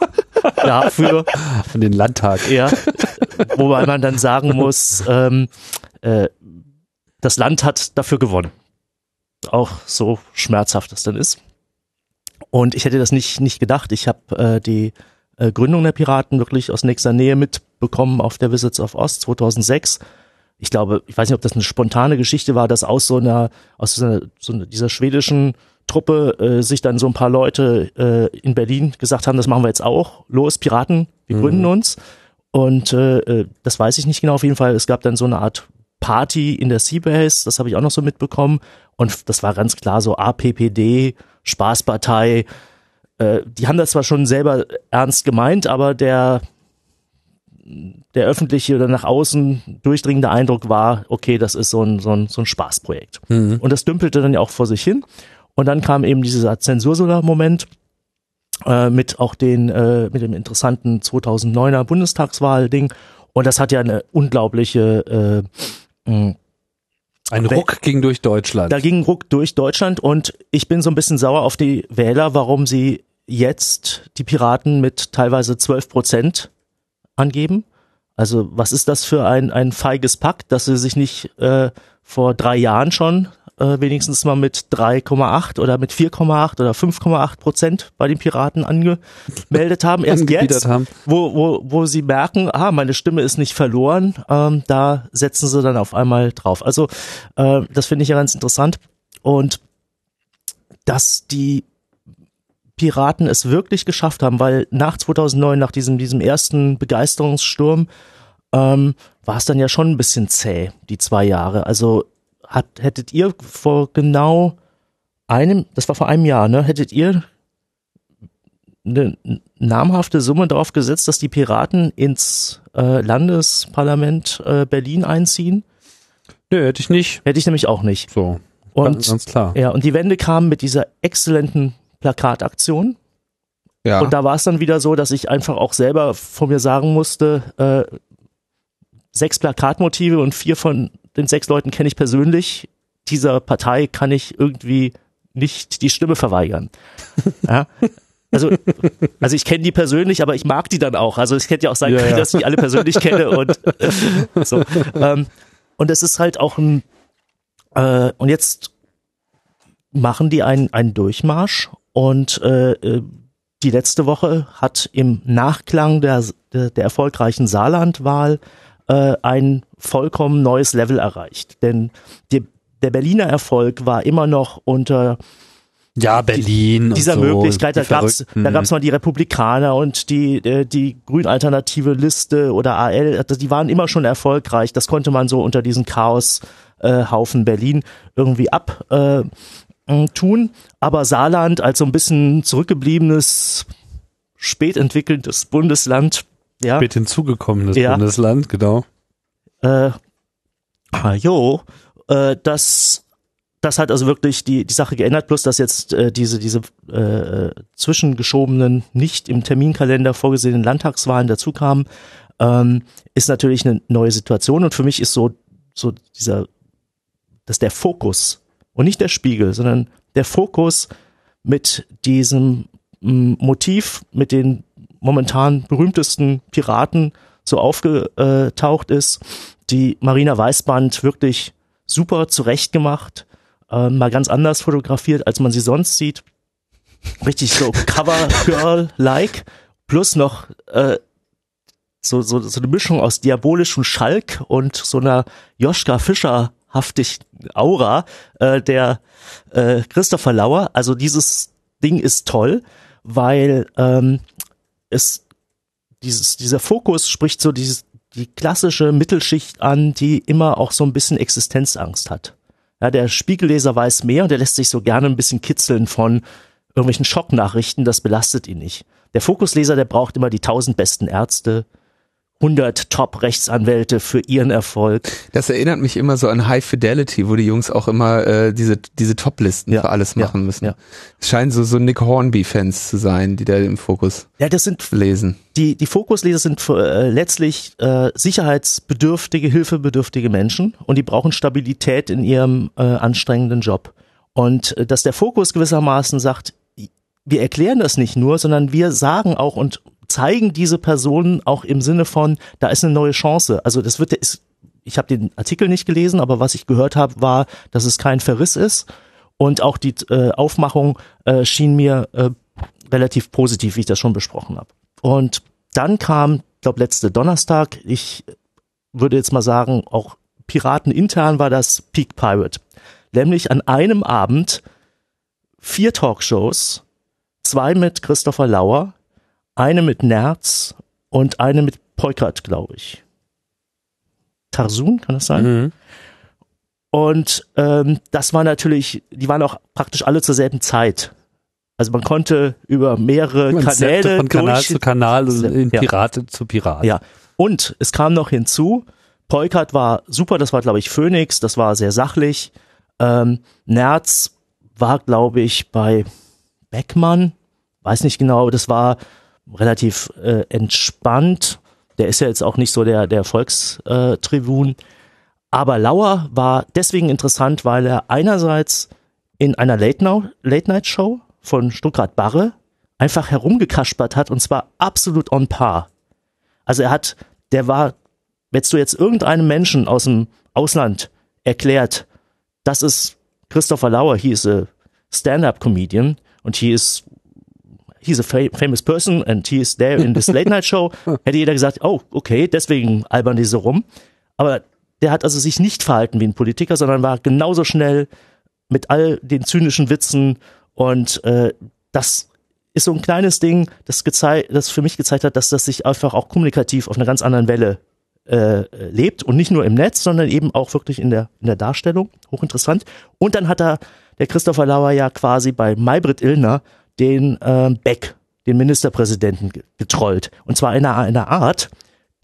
dafür an den Landtag. Ja, wobei man dann sagen muss, ähm, äh, das Land hat dafür gewonnen. Auch so schmerzhaft es dann ist. Und ich hätte das nicht nicht gedacht. Ich habe äh, die äh, Gründung der Piraten wirklich aus nächster Nähe mitbekommen auf der Visits of Ost 2006 ich glaube, ich weiß nicht, ob das eine spontane Geschichte war, dass aus so einer, aus so, einer, so einer, dieser schwedischen Truppe äh, sich dann so ein paar Leute äh, in Berlin gesagt haben, das machen wir jetzt auch. Los, Piraten, wir mhm. gründen uns. Und äh, äh, das weiß ich nicht genau auf jeden Fall. Es gab dann so eine Art Party in der Seabase, das habe ich auch noch so mitbekommen. Und das war ganz klar so APPD, Spaßpartei. Äh, die haben das zwar schon selber ernst gemeint, aber der der öffentliche oder nach außen durchdringende Eindruck war, okay, das ist so ein, so ein, so ein Spaßprojekt. Mhm. Und das dümpelte dann ja auch vor sich hin. Und dann kam eben dieser Zensursolar-Moment äh, mit auch den, äh, mit dem interessanten 2009er Bundestagswahl-Ding. Und das hat ja eine unglaubliche äh, ein Ruck ging durch Deutschland. Da ging ein Ruck durch Deutschland und ich bin so ein bisschen sauer auf die Wähler, warum sie jetzt die Piraten mit teilweise 12 Prozent angeben. Also was ist das für ein, ein feiges Pack, dass sie sich nicht äh, vor drei Jahren schon äh, wenigstens mal mit 3,8 oder mit 4,8 oder 5,8 Prozent bei den Piraten angemeldet haben. Erst jetzt, haben. Wo, wo, wo sie merken, ah, meine Stimme ist nicht verloren, ähm, da setzen sie dann auf einmal drauf. Also äh, das finde ich ja ganz interessant. Und dass die Piraten es wirklich geschafft haben, weil nach 2009, nach diesem, diesem ersten Begeisterungssturm, ähm, war es dann ja schon ein bisschen zäh, die zwei Jahre. Also hat, hättet ihr vor genau einem, das war vor einem Jahr, ne, hättet ihr eine namhafte Summe darauf gesetzt, dass die Piraten ins äh, Landesparlament äh, Berlin einziehen? Nö, hätte ich nicht. Hätte ich nämlich auch nicht. So. Und, ganz klar. Ja, und die Wende kam mit dieser exzellenten Plakataktion. Ja. Und da war es dann wieder so, dass ich einfach auch selber von mir sagen musste, äh, sechs Plakatmotive und vier von den sechs Leuten kenne ich persönlich. Dieser Partei kann ich irgendwie nicht die Stimme verweigern. Ja? Also, also ich kenne die persönlich, aber ich mag die dann auch. Also es hätte ja auch sein ja, können, ja. dass ich die alle persönlich kenne und so. Ähm, und es ist halt auch ein äh, und jetzt machen die einen, einen Durchmarsch und äh, äh die letzte Woche hat im Nachklang der, der, der erfolgreichen Saarlandwahl äh, ein vollkommen neues Level erreicht. Denn die, der Berliner Erfolg war immer noch unter ja, Berlin. Die, dieser so, Möglichkeit, da gab's, da gab's mal die Republikaner und die, äh, die grün-alternative Liste oder AL, also die waren immer schon erfolgreich. Das konnte man so unter diesen Chaos-Haufen äh, Berlin irgendwie ab, äh, tun. Aber Saarland als so ein bisschen zurückgebliebenes, spät entwickeltes Bundesland ja. Spät hinzugekommenes ja. Bundesland, genau. Äh, jo, äh, das, das hat also wirklich die, die Sache geändert, plus dass jetzt äh, diese, diese äh, zwischengeschobenen, nicht im Terminkalender vorgesehenen Landtagswahlen dazukamen, ähm, ist natürlich eine neue Situation und für mich ist so, so dieser, dass der Fokus und nicht der Spiegel, sondern der Fokus mit diesem Motiv, mit den momentan berühmtesten Piraten so aufgetaucht ist. Die Marina Weißband wirklich super zurechtgemacht, äh, mal ganz anders fotografiert, als man sie sonst sieht. Richtig so Cover Girl-like, plus noch äh, so, so, so eine Mischung aus diabolischem Schalk und so einer Joschka Fischer haftig Aura äh, der äh, Christopher Lauer. Also dieses Ding ist toll, weil ähm, es dieses, dieser Fokus spricht so dieses, die klassische Mittelschicht an, die immer auch so ein bisschen Existenzangst hat. Ja, der Spiegelleser weiß mehr und der lässt sich so gerne ein bisschen kitzeln von irgendwelchen Schocknachrichten, das belastet ihn nicht. Der Fokusleser, der braucht immer die tausend besten Ärzte, 100 Top-Rechtsanwälte für ihren Erfolg. Das erinnert mich immer so an High Fidelity, wo die Jungs auch immer äh, diese diese Top-Listen ja, für alles machen ja, müssen. Ja. Es scheinen so so Nick Hornby-Fans zu sein, die da im Fokus ja, das sind, lesen. Die die Fokusleser sind äh, letztlich äh, sicherheitsbedürftige, hilfebedürftige Menschen und die brauchen Stabilität in ihrem äh, anstrengenden Job. Und äh, dass der Fokus gewissermaßen sagt, wir erklären das nicht nur, sondern wir sagen auch und zeigen diese Personen auch im Sinne von, da ist eine neue Chance. Also das wird, ist, ich habe den Artikel nicht gelesen, aber was ich gehört habe, war, dass es kein Verriss ist. Und auch die äh, Aufmachung äh, schien mir äh, relativ positiv, wie ich das schon besprochen habe. Und dann kam, glaube letzte Donnerstag, ich würde jetzt mal sagen, auch Piraten intern war das Peak Pirate. Nämlich an einem Abend vier Talkshows, zwei mit Christopher Lauer, eine mit Nerz und eine mit Peukert, glaube ich. Tarsun, kann das sein? Mhm. Und ähm, das war natürlich, die waren auch praktisch alle zur selben Zeit. Also man konnte über mehrere man Kanäle von Kanal durch, zu Kanal, in Pirate ja. zu Pirat. Ja. Und es kam noch hinzu, Peukert war super, das war glaube ich Phoenix, das war sehr sachlich. Ähm, Nerz war glaube ich bei Beckmann, weiß nicht genau, das war relativ äh, entspannt. Der ist ja jetzt auch nicht so der, der Volkstribun. Aber Lauer war deswegen interessant, weil er einerseits in einer Late-Night-Show von Stuttgart Barre einfach herumgekaspert hat und zwar absolut on par. Also er hat, der war, wenn du jetzt irgendeinem Menschen aus dem Ausland erklärt, das ist Christopher Lauer, he is a stand-up comedian und he is he's a famous person and he is there in this late night show, hätte jeder gesagt, oh, okay, deswegen albern die so rum. Aber der hat also sich nicht verhalten wie ein Politiker, sondern war genauso schnell mit all den zynischen Witzen und äh, das ist so ein kleines Ding, das, das für mich gezeigt hat, dass das sich einfach auch kommunikativ auf einer ganz anderen Welle äh, lebt und nicht nur im Netz, sondern eben auch wirklich in der, in der Darstellung. Hochinteressant. Und dann hat er, der Christopher Lauer ja quasi bei Maybrit Illner den äh, Beck, den Ministerpräsidenten, getrollt. Und zwar in einer, einer Art,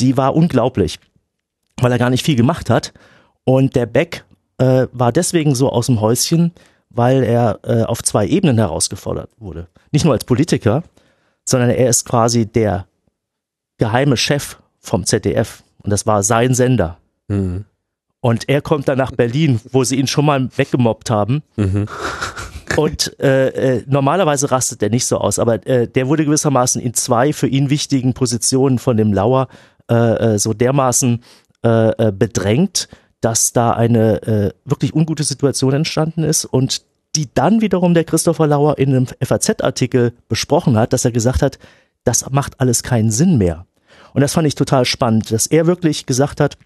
die war unglaublich, weil er gar nicht viel gemacht hat. Und der Beck äh, war deswegen so aus dem Häuschen, weil er äh, auf zwei Ebenen herausgefordert wurde. Nicht nur als Politiker, sondern er ist quasi der geheime Chef vom ZDF. Und das war sein Sender. Mhm. Und er kommt dann nach Berlin, wo sie ihn schon mal weggemobbt haben. Mhm. Und äh, äh, normalerweise rastet er nicht so aus, aber äh, der wurde gewissermaßen in zwei für ihn wichtigen Positionen von dem Lauer äh, äh so dermaßen äh, äh, bedrängt, dass da eine äh, wirklich ungute Situation entstanden ist und die dann wiederum der Christopher Lauer in einem FAZ-Artikel besprochen hat, dass er gesagt hat, das macht alles keinen Sinn mehr. Und das fand ich total spannend, dass er wirklich gesagt hat,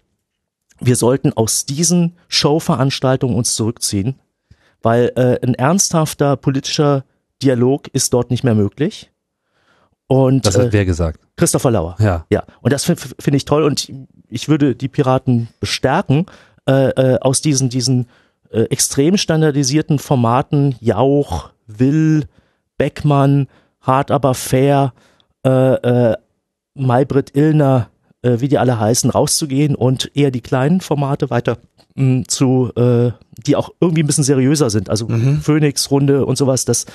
wir sollten aus diesen Showveranstaltungen uns zurückziehen, weil äh, ein ernsthafter politischer Dialog ist dort nicht mehr möglich. Und, das hat äh, wer gesagt? Christopher Lauer. Ja. Ja. Und das finde find ich toll und ich würde die Piraten bestärken, äh, äh, aus diesen, diesen äh, extrem standardisierten Formaten Jauch, Will, Beckmann, Hart aber fair, äh, äh, Maybrit Illner, äh, wie die alle heißen, rauszugehen und eher die kleinen Formate weiter mh, mm, zu, äh, die auch irgendwie ein bisschen seriöser sind. Also mhm. Phoenix-Runde und sowas, das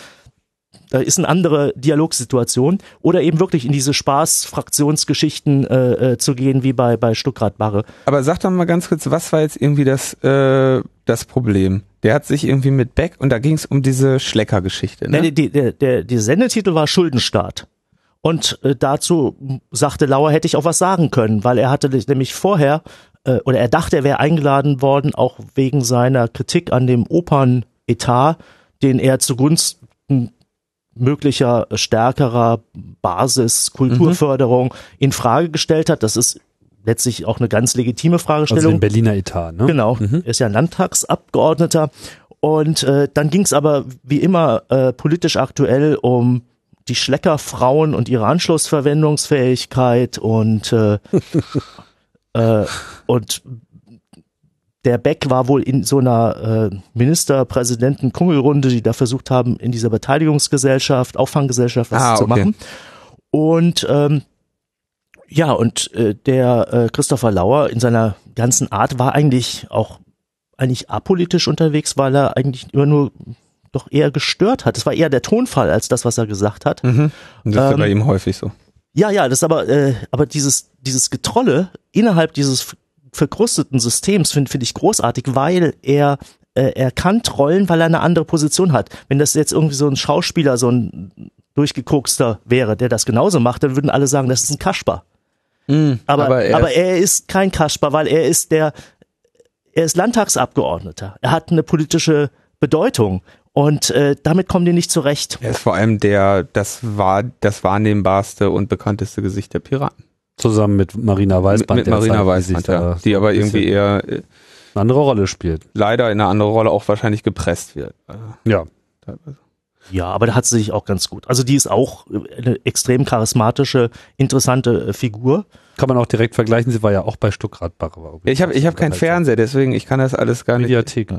da ist eine andere Dialogsituation oder eben wirklich in diese Spaß-Fraktionsgeschichten äh, äh, zu gehen, wie bei, bei Stuttgart Barre. Aber sag doch mal ganz kurz, was war jetzt irgendwie das, äh, das Problem? Der hat sich irgendwie mit Beck und da ging es um diese Schlecker-Geschichte. Ne? Nee, die, der, der, der Sendetitel war Schuldenstaat. Und äh, dazu sagte Lauer, hätte ich auch was sagen können, weil er hatte nämlich vorher, äh, oder er dachte, er wäre eingeladen worden, auch wegen seiner Kritik an dem Opernetat, den er zugunsten möglicher stärkerer Basis Kulturförderung mhm. in Frage gestellt hat. Das ist letztlich auch eine ganz legitime Fragestellung. Also den Berliner Etat, ne? Genau, mhm. ist ja ein Landtagsabgeordneter. Und äh, dann ging es aber wie immer äh, politisch aktuell um die Schleckerfrauen und ihre Anschlussverwendungsfähigkeit und äh, äh, und der Beck war wohl in so einer äh, Ministerpräsidenten-Kungelrunde, die da versucht haben, in dieser Beteiligungsgesellschaft, Auffanggesellschaft was ah, zu okay. machen. Und ähm, ja, und äh, der äh, Christopher Lauer in seiner ganzen Art war eigentlich auch eigentlich apolitisch unterwegs, weil er eigentlich immer nur doch eher gestört hat. Es war eher der Tonfall als das, was er gesagt hat. Mhm. Und das ähm, ist bei ihm häufig so. Ja, ja, das ist aber, äh, aber dieses, dieses Getrolle innerhalb dieses verkrusteten Systems finde find ich großartig, weil er äh, er kann trollen, weil er eine andere Position hat. Wenn das jetzt irgendwie so ein Schauspieler, so ein durchgekokster wäre, der das genauso macht, dann würden alle sagen, das ist ein Kasper. Mm, aber, aber, er, aber er ist kein Kasper, weil er ist der, er ist Landtagsabgeordneter. Er hat eine politische Bedeutung. Und äh, damit kommen die nicht zurecht. Er ist vor allem der, das war das wahrnehmbarste und bekannteste Gesicht der Piraten. Zusammen mit Marina Weißband. Mit, mit Marina Weißband, ja, die aber irgendwie eher äh, eine andere Rolle spielt. Leider in eine andere Rolle auch wahrscheinlich gepresst wird. Ja. Teilweise. Ja, aber da hat sie sich auch ganz gut. Also die ist auch eine extrem charismatische, interessante äh, Figur. Kann man auch direkt vergleichen. Sie war ja auch bei Stuttgart Barre. Ich habe ich hab keinen Fernseher, deswegen ich kann das alles gar nicht. Mediathek.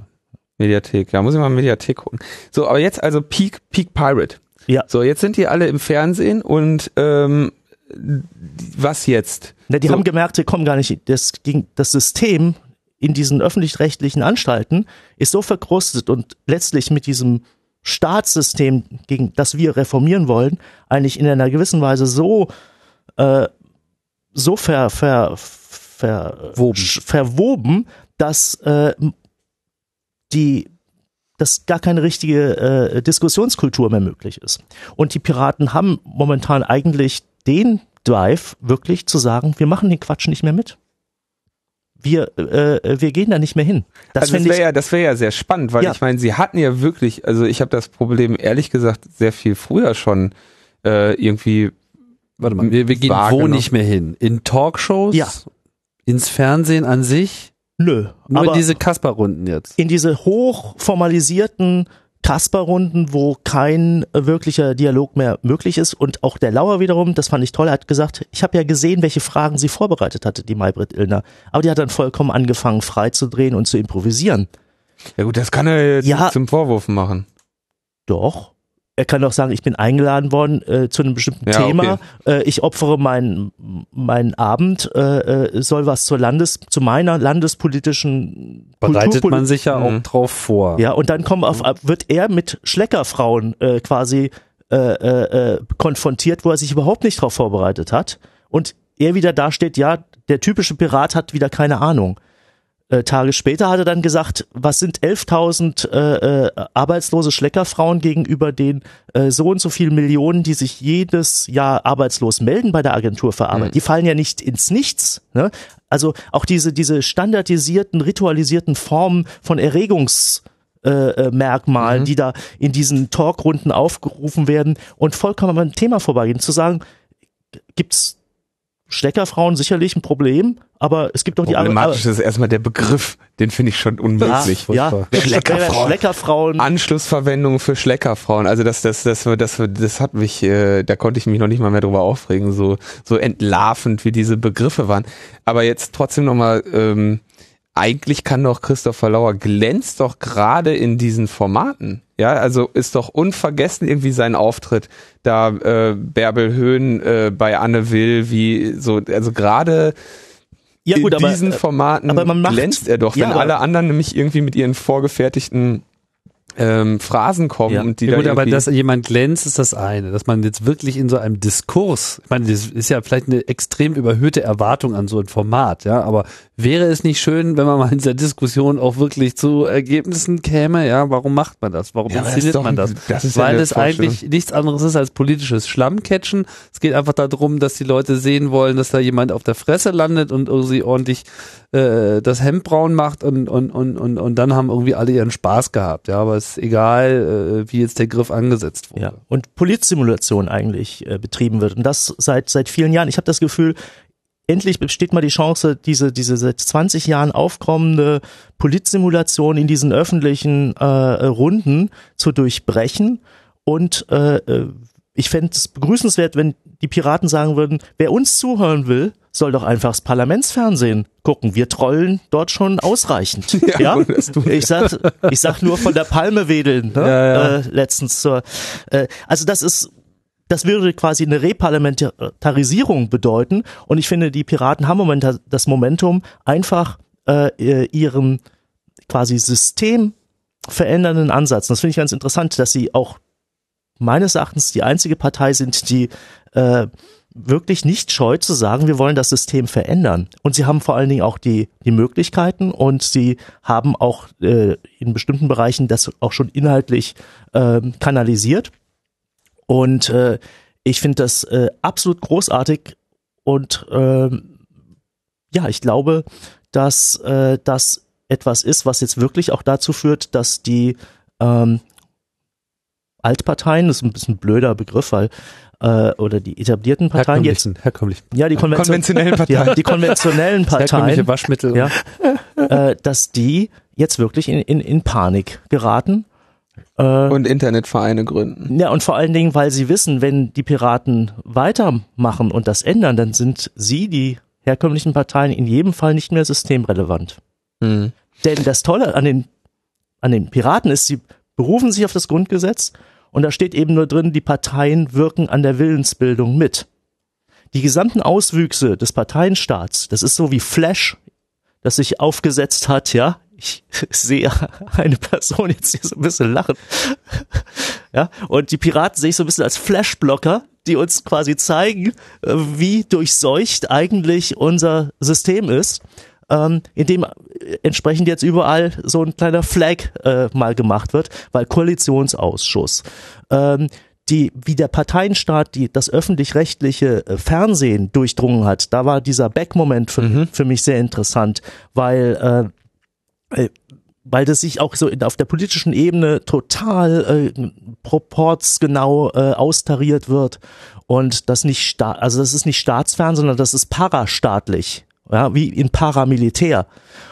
Mediathek, ja, muss ich mal Mediathek gucken. So, aber jetzt also Peak, Peak Pirate. Ja. So, jetzt sind die alle im Fernsehen und ähm, was jetzt? Na, die so. haben gemerkt, sie kommen gar nicht. Das, das System in diesen öffentlich-rechtlichen Anstalten ist so verkrustet und letztlich mit diesem Staatssystem, gegen das wir reformieren wollen, eigentlich in einer gewissen Weise so äh, so ver, ver, ver, verwoben, dass äh, die dass gar keine richtige äh, Diskussionskultur mehr möglich ist. Und die Piraten haben momentan eigentlich den Drive, wirklich zu sagen, wir machen den Quatsch nicht mehr mit. wir, äh, wir gehen da nicht mehr hin. Das, also das wäre ja, das wäre ja sehr spannend, weil ja. ich meine, sie hatten ja wirklich, also ich habe das Problem ehrlich gesagt sehr viel früher schon äh, irgendwie. Warte mal, wir, wir gehen wo nicht mehr hin? In Talkshows? Ja. Ins Fernsehen an sich? Nö. Nur in diese Kasper-Runden jetzt. In diese hochformalisierten Kasper-Runden, wo kein wirklicher Dialog mehr möglich ist. Und auch der Lauer wiederum, das fand ich toll, hat gesagt, ich habe ja gesehen, welche Fragen sie vorbereitet hatte, die Maybrit Illner. Aber die hat dann vollkommen angefangen, freizudrehen und zu improvisieren. Ja gut, das kann er jetzt ja, zum Vorwurf machen. Doch er kann doch sagen, ich bin eingeladen worden äh, zu einem bestimmten ja, Thema. Okay. Äh, ich opfere meinen meinen Abend, äh, äh, soll was zur Landes, zu meiner landespolitischen bereitet man sich ja auch mhm. drauf vor. Ja, und dann kommen auf, wird er mit Schleckerfrauen äh, quasi äh, äh, äh, konfrontiert, wo er sich überhaupt nicht darauf vorbereitet hat. Und er wieder dasteht, ja, der typische Pirat hat wieder keine Ahnung. Äh, Tage später hat er dann gesagt, was sind 11.000 äh, äh, arbeitslose Schleckerfrauen gegenüber den äh, so und so vielen Millionen, die sich jedes Jahr arbeitslos melden bei der Agentur für Arbeit. Mhm. Die fallen ja nicht ins Nichts. Ne? Also auch diese, diese standardisierten, ritualisierten Formen von Erregungs äh, äh Merkmalen, mhm. die da in diesen Talkrunden aufgerufen werden und vollkommen am Thema vorbeigehen. Zu sagen, gibt's Steckerfrauen sicherlich ein Problem, aber es gibt doch die andere. Problematisch ist erstmal der Begriff, den finde ich schon unmöglich. Ja, ja. Schleckerfrauen. Schleckerfrauen. Anschlussverwendung für Schleckerfrauen. Also das, das, das, das, das, das hat mich, äh, da konnte ich mich noch nicht mal mehr drüber aufregen, so, so entlarvend wie diese Begriffe waren. Aber jetzt trotzdem nochmal, ähm, eigentlich kann doch Christopher Lauer glänzt doch gerade in diesen Formaten. Ja, also ist doch unvergessen irgendwie sein Auftritt da äh, Bärbel Höhn äh, bei Anne Will, wie so, also gerade ja, gut, in diesen aber, äh, Formaten aber glänzt er doch, wenn ja, alle anderen nämlich irgendwie mit ihren vorgefertigten ähm, Phrasen kommen ja. und die ja, gut, aber dass jemand glänzt, ist das eine. Dass man jetzt wirklich in so einem Diskurs, ich meine, das ist ja vielleicht eine extrem überhöhte Erwartung an so ein Format, ja, aber wäre es nicht schön, wenn man mal in dieser Diskussion auch wirklich zu Ergebnissen käme, ja, warum macht man das? Warum ja, inszeniert man das? das Weil ja es eigentlich nichts anderes ist als politisches Schlammcatchen. Es geht einfach darum, dass die Leute sehen wollen, dass da jemand auf der Fresse landet und irgendwie ordentlich äh, das Hemd braun macht und, und, und, und, und dann haben irgendwie alle ihren Spaß gehabt. Ja, aber ist egal, äh, wie jetzt der Griff angesetzt wurde. Ja, und Polizsimulation eigentlich äh, betrieben wird. Und das seit, seit vielen Jahren. Ich habe das Gefühl, endlich besteht mal die Chance, diese, diese seit 20 Jahren aufkommende Polizsimulation in diesen öffentlichen äh, Runden zu durchbrechen. Und äh, äh ich fände es begrüßenswert, wenn die Piraten sagen würden, wer uns zuhören will, soll doch einfach das Parlamentsfernsehen gucken. Wir trollen dort schon ausreichend. Ja, ja? ich sag, ich sag nur von der Palme wedeln. Ne? Ja, ja. Äh, letztens zur. Äh, also das ist, das würde quasi eine Reparlamentarisierung bedeuten. Und ich finde, die Piraten haben momentan das Momentum, einfach äh, ihren quasi System verändernden Ansatz. Das finde ich ganz interessant, dass sie auch meines Erachtens die einzige Partei sind, die äh, wirklich nicht scheu zu sagen, wir wollen das System verändern. Und sie haben vor allen Dingen auch die, die Möglichkeiten und sie haben auch äh, in bestimmten Bereichen das auch schon inhaltlich äh, kanalisiert. Und äh, ich finde das äh, absolut großartig und äh, ja, ich glaube, dass äh, das etwas ist, was jetzt wirklich auch dazu führt, dass die ähm, Altparteien, das ist ein bisschen ein blöder Begriff, weil äh, oder die etablierten Parteien jetzt herkömmlich ja die Konvention, konventionellen Parteien. Ja, die konventionellen Parteien Waschmittel. ja, äh, dass die jetzt wirklich in, in, in Panik geraten äh, und Internetvereine gründen. Ja und vor allen Dingen weil sie wissen wenn die Piraten weitermachen und das ändern dann sind sie die herkömmlichen Parteien in jedem Fall nicht mehr systemrelevant. Hm. denn das Tolle an den an den Piraten ist sie berufen sich auf das Grundgesetz und da steht eben nur drin, die Parteien wirken an der Willensbildung mit. Die gesamten Auswüchse des Parteienstaats, das ist so wie Flash, das sich aufgesetzt hat, ja. Ich sehe eine Person jetzt hier so ein bisschen lachen. Ja, und die Piraten sehe ich so ein bisschen als Flashblocker, die uns quasi zeigen, äh, wie durchseucht eigentlich unser System ist ähm, in dem entsprechend jetzt überall so ein kleiner Flag äh, mal gemacht wird, weil Koalitionsausschuss. Ähm, die, wie der Parteienstaat die, das öffentlich-rechtliche äh, Fernsehen durchdrungen hat, da war dieser Back-Moment für, mhm. für mich sehr interessant, weil äh, äh weil das sich auch so auf der politischen Ebene total äh, proportsgenau äh, austariert wird und das nicht sta also das ist nicht staatsfern, sondern das ist parastaatlich, ja, wie in Paramilitär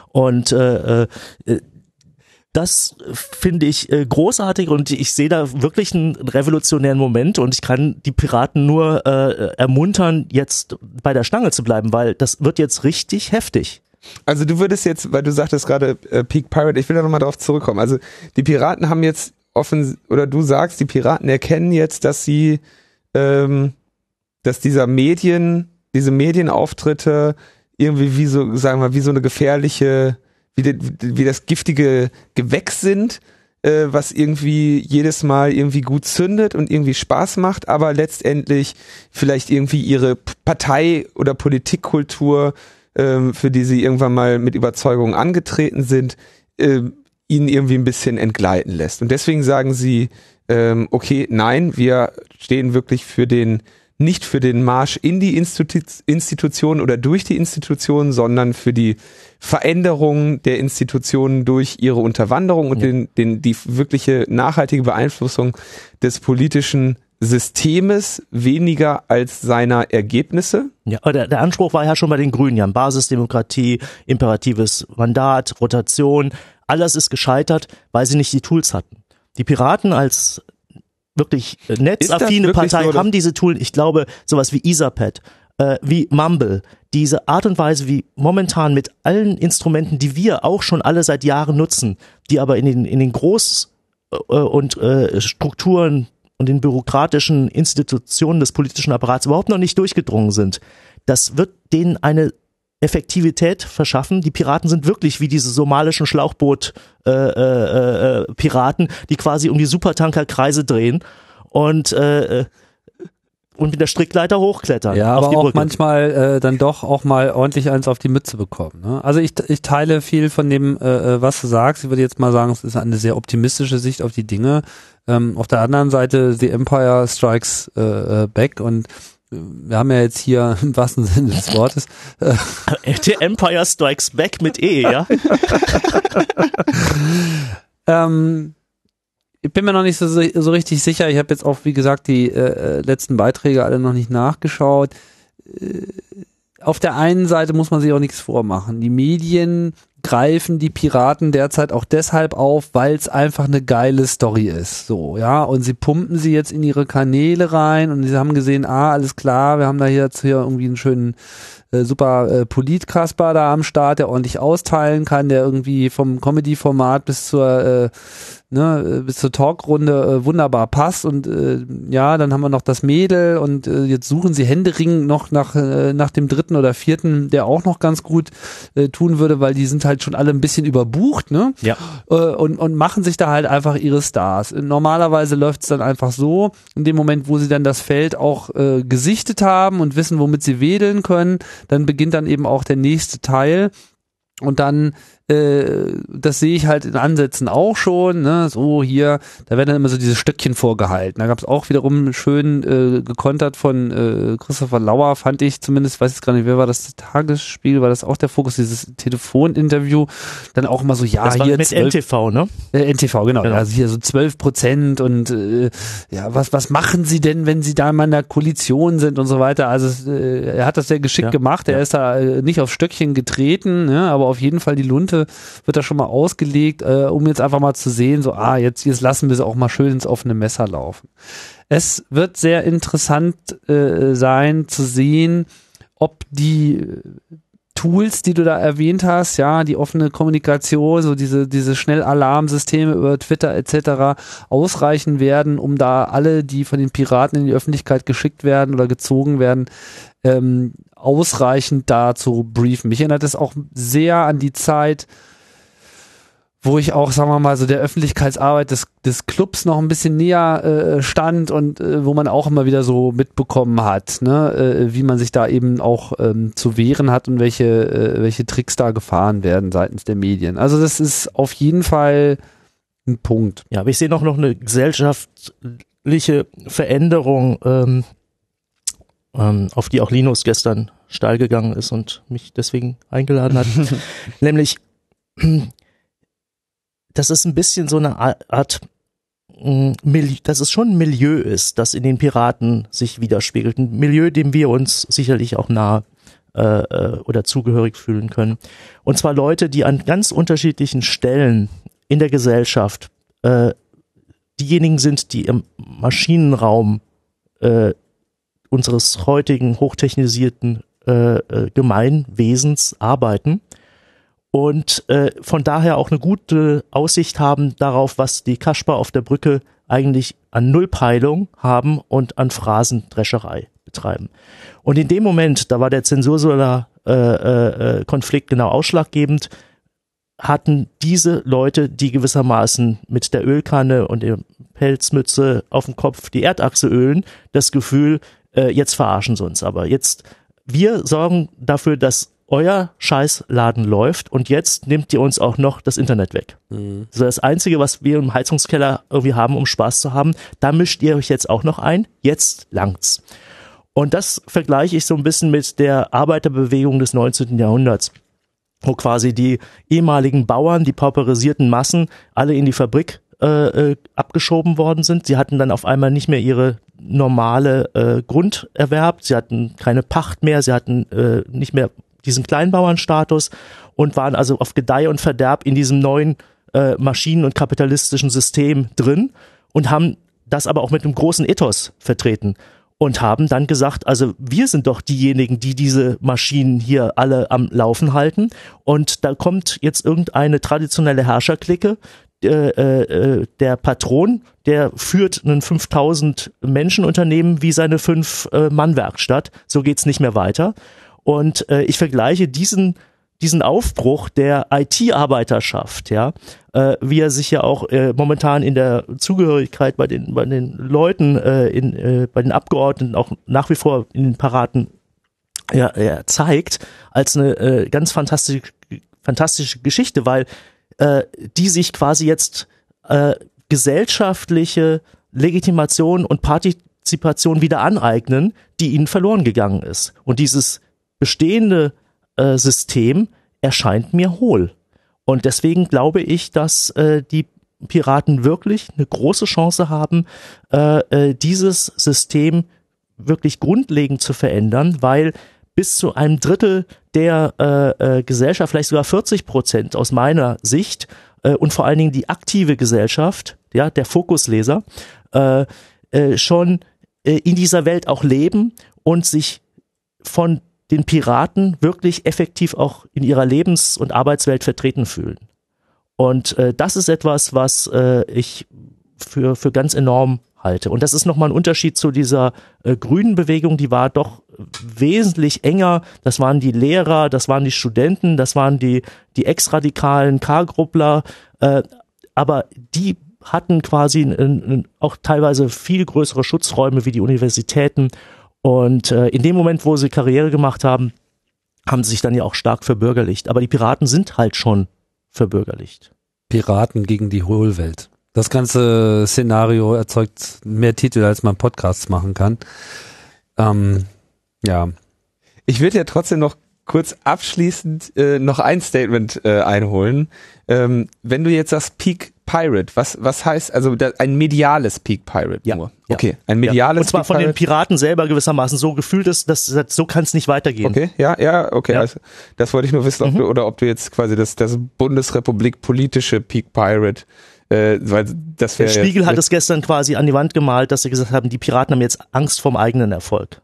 und äh, äh, das finde ich äh, großartig und ich sehe da wirklich einen revolutionären Moment und ich kann die Piraten nur äh, ermuntern, jetzt bei der Stange zu bleiben, weil das wird jetzt richtig heftig. Also du würdest jetzt, weil du sagtest gerade äh, Peak Pirate, ich will da nochmal drauf zurückkommen. Also die Piraten haben jetzt offen, oder du sagst, die Piraten erkennen jetzt, dass sie, ähm, dass dieser Medien, diese Medienauftritte irgendwie wie so, sagen wir, wie so eine gefährliche wie, de, wie das giftige Gewächs sind, äh, was irgendwie jedes Mal irgendwie gut zündet und irgendwie Spaß macht, aber letztendlich vielleicht irgendwie ihre Partei- oder Politikkultur, äh, für die sie irgendwann mal mit Überzeugung angetreten sind, äh, ihnen irgendwie ein bisschen entgleiten lässt. Und deswegen sagen sie, ähm, okay, nein, wir stehen wirklich für den nicht für den Marsch in die Institu Institution oder durch die Institution, sondern für die Veränderung der Institutionen durch ihre Unterwanderung und ja. den, den, die wirkliche nachhaltige Beeinflussung des politischen Systemes weniger als seiner Ergebnisse. Ja, der, der Anspruch war ja schon bei den Grünen, ja, Basisdemokratie, imperatives Mandat, Rotation, alles ist gescheitert, weil sie nicht die Tools hatten. Die Piraten als wirklich netzaffine Partei so, haben diese Tools, ich glaube, sowas wie Etherpad, äh, wie Mumble, diese Art und Weise, wie momentan mit allen Instrumenten, die wir auch schon alle seit Jahren nutzen, die aber in den, in den Groß- äh, und äh, Strukturen und den bürokratischen Institutionen des politischen Apparats überhaupt noch nicht durchgedrungen sind, das wird denen eine Effektivität verschaffen. Die Piraten sind wirklich wie diese somalischen Schlauchboot-Piraten, äh, äh, äh, die quasi um die Supertanker Kreise drehen und äh, äh und mit der Strickleiter hochklettern. Ja, aber auch manchmal äh, dann doch auch mal ordentlich eins auf die Mütze bekommen. Ne? Also ich, ich teile viel von dem, äh, äh, was du sagst. Ich würde jetzt mal sagen, es ist eine sehr optimistische Sicht auf die Dinge. Ähm, auf der anderen Seite, The Empire Strikes äh Back und wir haben ja jetzt hier im wahrsten Sinne des Wortes. Äh, The Empire Strikes Back mit E, ja? ähm, ich bin mir noch nicht so, so richtig sicher. Ich habe jetzt auch, wie gesagt, die äh, letzten Beiträge alle noch nicht nachgeschaut. Äh, auf der einen Seite muss man sich auch nichts vormachen. Die Medien greifen die Piraten derzeit auch deshalb auf, weil es einfach eine geile Story ist. So, ja, und sie pumpen sie jetzt in ihre Kanäle rein und sie haben gesehen, ah, alles klar, wir haben da jetzt hier irgendwie einen schönen äh, super äh, Polit-Kasper da am Start, der ordentlich austeilen kann, der irgendwie vom Comedy-Format bis zur äh, ne, bis zur Talkrunde äh, wunderbar passt und äh, ja, dann haben wir noch das Mädel und äh, jetzt suchen sie Händering noch nach äh, nach dem dritten oder vierten, der auch noch ganz gut äh, tun würde, weil die sind halt schon alle ein bisschen überbucht, ne? Ja. Äh, und und machen sich da halt einfach ihre Stars. Normalerweise läuft es dann einfach so, in dem Moment, wo sie dann das Feld auch äh, gesichtet haben und wissen, womit sie wedeln können, dann beginnt dann eben auch der nächste Teil und dann äh, das sehe ich halt in Ansätzen auch schon, ne? so hier, da werden dann immer so diese Stöckchen vorgehalten. Da gab es auch wiederum schön äh, gekontert von äh, Christopher Lauer, fand ich zumindest, weiß ich gar nicht, wer war das, Tagesspiel, war das auch der Fokus, dieses Telefoninterview, dann auch immer so, ja, das hier. Mit 12, NTV, ne? Äh, NTV, genau, genau. also hier so 12 Prozent und äh, ja, was, was machen sie denn, wenn sie da mal in der Koalition sind und so weiter. Also äh, er hat das sehr geschickt ja. gemacht, er ja. ist da äh, nicht auf Stöckchen getreten, ne? aber auf jeden Fall die Lunte Seite wird da schon mal ausgelegt, äh, um jetzt einfach mal zu sehen, so, ah, jetzt, jetzt lassen wir sie auch mal schön ins offene Messer laufen. Es wird sehr interessant äh, sein zu sehen, ob die Tools, die du da erwähnt hast, ja, die offene Kommunikation, so diese, diese Schnellalarmsysteme über Twitter etc. ausreichen werden, um da alle, die von den Piraten in die Öffentlichkeit geschickt werden oder gezogen werden, ähm, ausreichend da zu briefen. Mich erinnert es auch sehr an die Zeit, wo ich auch, sagen wir mal, so der Öffentlichkeitsarbeit des, des Clubs noch ein bisschen näher äh, stand und äh, wo man auch immer wieder so mitbekommen hat, ne, äh, wie man sich da eben auch ähm, zu wehren hat und welche, äh, welche Tricks da gefahren werden seitens der Medien. Also das ist auf jeden Fall ein Punkt. Ja, aber ich sehe noch, noch eine Gesellschaft grundsätzliche Veränderung, ähm, ähm, auf die auch Linus gestern steil gegangen ist und mich deswegen eingeladen hat. Nämlich, dass es ein bisschen so eine Art, mm, dass es schon ein Milieu ist, das in den Piraten sich widerspiegelt. Ein Milieu, dem wir uns sicherlich auch nahe äh, äh, oder zugehörig fühlen können. Und zwar Leute, die an ganz unterschiedlichen Stellen in der Gesellschaft äh, diejenigen sind, die im Maschinenraum äh, unseres heutigen hochtechnisierten äh, äh, Gemeinwesens arbeiten und äh, von daher auch eine gute Aussicht haben darauf, was die Kasper auf der Brücke eigentlich an Nullpeilung haben und an Phrasendrescherei betreiben. Und in dem Moment, da war der Zensursolar äh, äh, Konflikt genau ausschlaggebend, hatten diese Leute, die gewissermaßen mit der Ölkanne und der Pelzmütze auf dem Kopf die Erdachse ölen, das Gefühl, äh, jetzt verarschen sie uns aber. Jetzt, wir sorgen dafür, dass euer Scheißladen läuft und jetzt nehmt ihr uns auch noch das Internet weg. Mhm. So das Einzige, was wir im Heizungskeller irgendwie haben, um Spaß zu haben, da mischt ihr euch jetzt auch noch ein. Jetzt langt's. Und das vergleiche ich so ein bisschen mit der Arbeiterbewegung des 19. Jahrhunderts wo quasi die ehemaligen Bauern, die pauperisierten Massen, alle in die Fabrik äh, äh, abgeschoben worden sind. Sie hatten dann auf einmal nicht mehr ihre normale äh, Grunderwerb, sie hatten keine Pacht mehr, sie hatten äh, nicht mehr diesen Kleinbauernstatus und waren also auf Gedeih und Verderb in diesem neuen äh, Maschinen- und kapitalistischen System drin und haben das aber auch mit einem großen Ethos vertreten und haben dann gesagt, also wir sind doch diejenigen, die diese Maschinen hier alle am Laufen halten. Und da kommt jetzt irgendeine traditionelle Herrscherklicke, äh, äh, der Patron, der führt ein 5000 Menschen Unternehmen wie seine fünf äh, Mann Werkstatt. So geht's nicht mehr weiter. Und äh, ich vergleiche diesen diesen Aufbruch der IT-Arbeiterschaft, ja, äh, wie er sich ja auch äh, momentan in der Zugehörigkeit bei den bei den Leuten, äh, in, äh, bei den Abgeordneten auch nach wie vor in den Paraten ja, ja, zeigt, als eine äh, ganz fantastische fantastische Geschichte, weil äh, die sich quasi jetzt äh, gesellschaftliche Legitimation und Partizipation wieder aneignen, die ihnen verloren gegangen ist. Und dieses bestehende äh, System erscheint mir hohl. Und deswegen glaube ich, dass äh, die Piraten wirklich eine große Chance haben, äh, äh, dieses System wirklich grundlegend zu verändern, weil bis zu einem Drittel der äh, äh, Gesellschaft, vielleicht sogar 40 Prozent aus meiner Sicht äh, und vor allen Dingen die aktive Gesellschaft, ja, der Fokusleser, äh, äh, schon äh, in dieser Welt auch leben und sich von den Piraten wirklich effektiv auch in ihrer Lebens- und Arbeitswelt vertreten fühlen. Und äh, das ist etwas, was äh, ich für, für ganz enorm halte. Und das ist nochmal ein Unterschied zu dieser äh, grünen Bewegung, die war doch wesentlich enger. Das waren die Lehrer, das waren die Studenten, das waren die, die ex-radikalen K-Gruppler, äh, aber die hatten quasi n, n, auch teilweise viel größere Schutzräume wie die Universitäten und äh, in dem Moment, wo sie Karriere gemacht haben, haben sie sich dann ja auch stark verbürgerlicht. Aber die Piraten sind halt schon verbürgerlicht. Piraten gegen die Hohlwelt. Das ganze Szenario erzeugt mehr Titel, als man Podcasts machen kann. Ähm, ja. Ich würde ja trotzdem noch kurz abschließend äh, noch ein Statement äh, einholen. Ähm, wenn du jetzt sagst Peak Pirate, was, was heißt, also da, ein mediales Peak Pirate ja, nur? Okay, ein mediales ja. Und zwar Peak von Pirate. den Piraten selber gewissermaßen so gefühlt ist, dass, dass so kann es nicht weitergehen. Okay, ja, ja, okay. Ja. Also, das wollte ich nur wissen, ob mhm. du, oder ob du jetzt quasi das, das Bundesrepublik politische Peak Pirate äh, weil das Der Spiegel hat es gestern quasi an die Wand gemalt, dass sie gesagt haben, die Piraten haben jetzt Angst vorm eigenen Erfolg.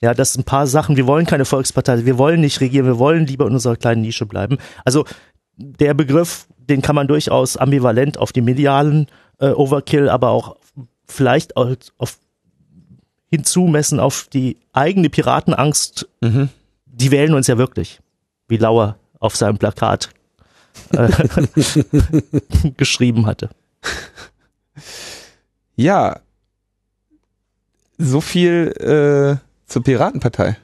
Ja, das sind ein paar Sachen. Wir wollen keine Volkspartei, wir wollen nicht regieren, wir wollen lieber in unserer kleinen Nische bleiben. Also der Begriff den kann man durchaus ambivalent auf die medialen äh, Overkill, aber auch vielleicht auf, auf hinzumessen auf die eigene Piratenangst. Mhm. Die wählen uns ja wirklich, wie Lauer auf seinem Plakat äh, geschrieben hatte. Ja, so viel äh, zur Piratenpartei.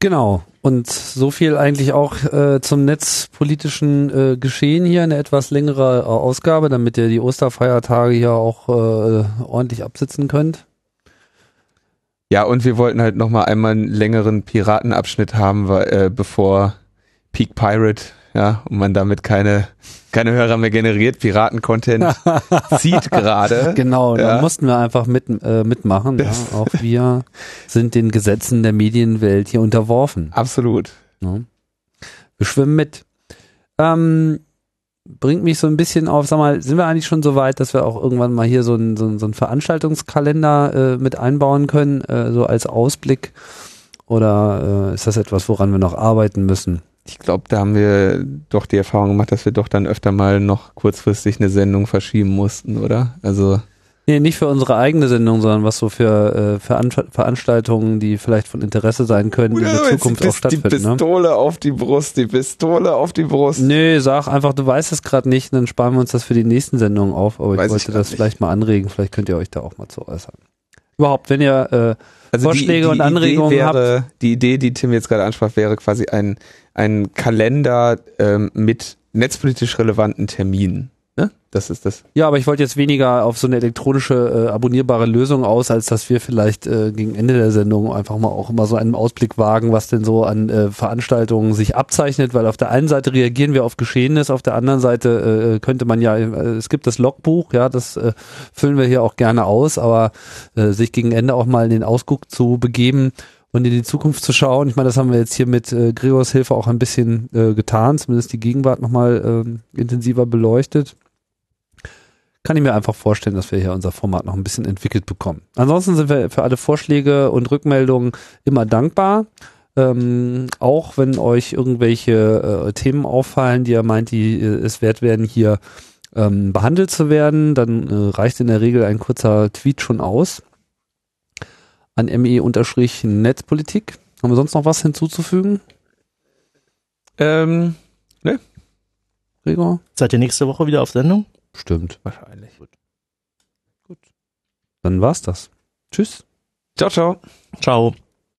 Genau. Und so viel eigentlich auch äh, zum netzpolitischen äh, Geschehen hier, eine etwas längere äh, Ausgabe, damit ihr die Osterfeiertage hier auch äh, ordentlich absitzen könnt. Ja, und wir wollten halt nochmal einmal einen längeren Piratenabschnitt haben, weil, äh, bevor Peak Pirate, ja, und man damit keine, keine Hörer mehr generiert, Piraten-Content zieht gerade. Genau, ja. da mussten wir einfach mit, äh, mitmachen. Ja. Auch wir sind den Gesetzen der Medienwelt hier unterworfen. Absolut. Ja. Wir schwimmen mit. Ähm, bringt mich so ein bisschen auf, sag mal, sind wir eigentlich schon so weit, dass wir auch irgendwann mal hier so einen so so ein Veranstaltungskalender äh, mit einbauen können, äh, so als Ausblick? Oder äh, ist das etwas, woran wir noch arbeiten müssen? Ich glaube, da haben wir doch die Erfahrung gemacht, dass wir doch dann öfter mal noch kurzfristig eine Sendung verschieben mussten, oder? Also Nee, nicht für unsere eigene Sendung, sondern was so für, äh, für Veranstaltungen, die vielleicht von Interesse sein können, die in der Zukunft auch stattfinden. Die ne? Pistole ne? auf die Brust, die Pistole auf die Brust. Nee, sag einfach, du weißt es gerade nicht, dann sparen wir uns das für die nächsten Sendungen auf. Aber Weiß ich wollte ich das nicht. vielleicht mal anregen, vielleicht könnt ihr euch da auch mal zu äußern. Überhaupt, wenn ihr äh, also Vorschläge die, die und Anregungen wäre, habt. Die Idee, die Tim jetzt gerade ansprach, wäre quasi ein, ein Kalender ähm, mit netzpolitisch relevanten Terminen. Ne? Das ist das. Ja, aber ich wollte jetzt weniger auf so eine elektronische, äh, abonnierbare Lösung aus, als dass wir vielleicht äh, gegen Ende der Sendung einfach mal auch immer so einen Ausblick wagen, was denn so an äh, Veranstaltungen sich abzeichnet, weil auf der einen Seite reagieren wir auf Geschehenes, auf der anderen Seite äh, könnte man ja, äh, es gibt das Logbuch, ja, das äh, füllen wir hier auch gerne aus, aber sich gegen Ende auch mal in den Ausguck zu begeben, und in die Zukunft zu schauen. Ich meine, das haben wir jetzt hier mit äh, Gregors Hilfe auch ein bisschen äh, getan, zumindest die Gegenwart nochmal äh, intensiver beleuchtet kann ich mir einfach vorstellen, dass wir hier unser Format noch ein bisschen entwickelt bekommen. Ansonsten sind wir für alle Vorschläge und Rückmeldungen immer dankbar. Ähm, auch wenn euch irgendwelche äh, Themen auffallen, die ihr meint, die äh, es wert werden, hier ähm, behandelt zu werden, dann äh, reicht in der Regel ein kurzer Tweet schon aus an me-netzpolitik. Haben wir sonst noch was hinzuzufügen? Ähm, ne? Gregor? Seid ihr nächste Woche wieder auf Sendung? Stimmt. Wahrscheinlich. Gut. Gut. Dann war's das. Tschüss. Ciao, ciao. Ciao.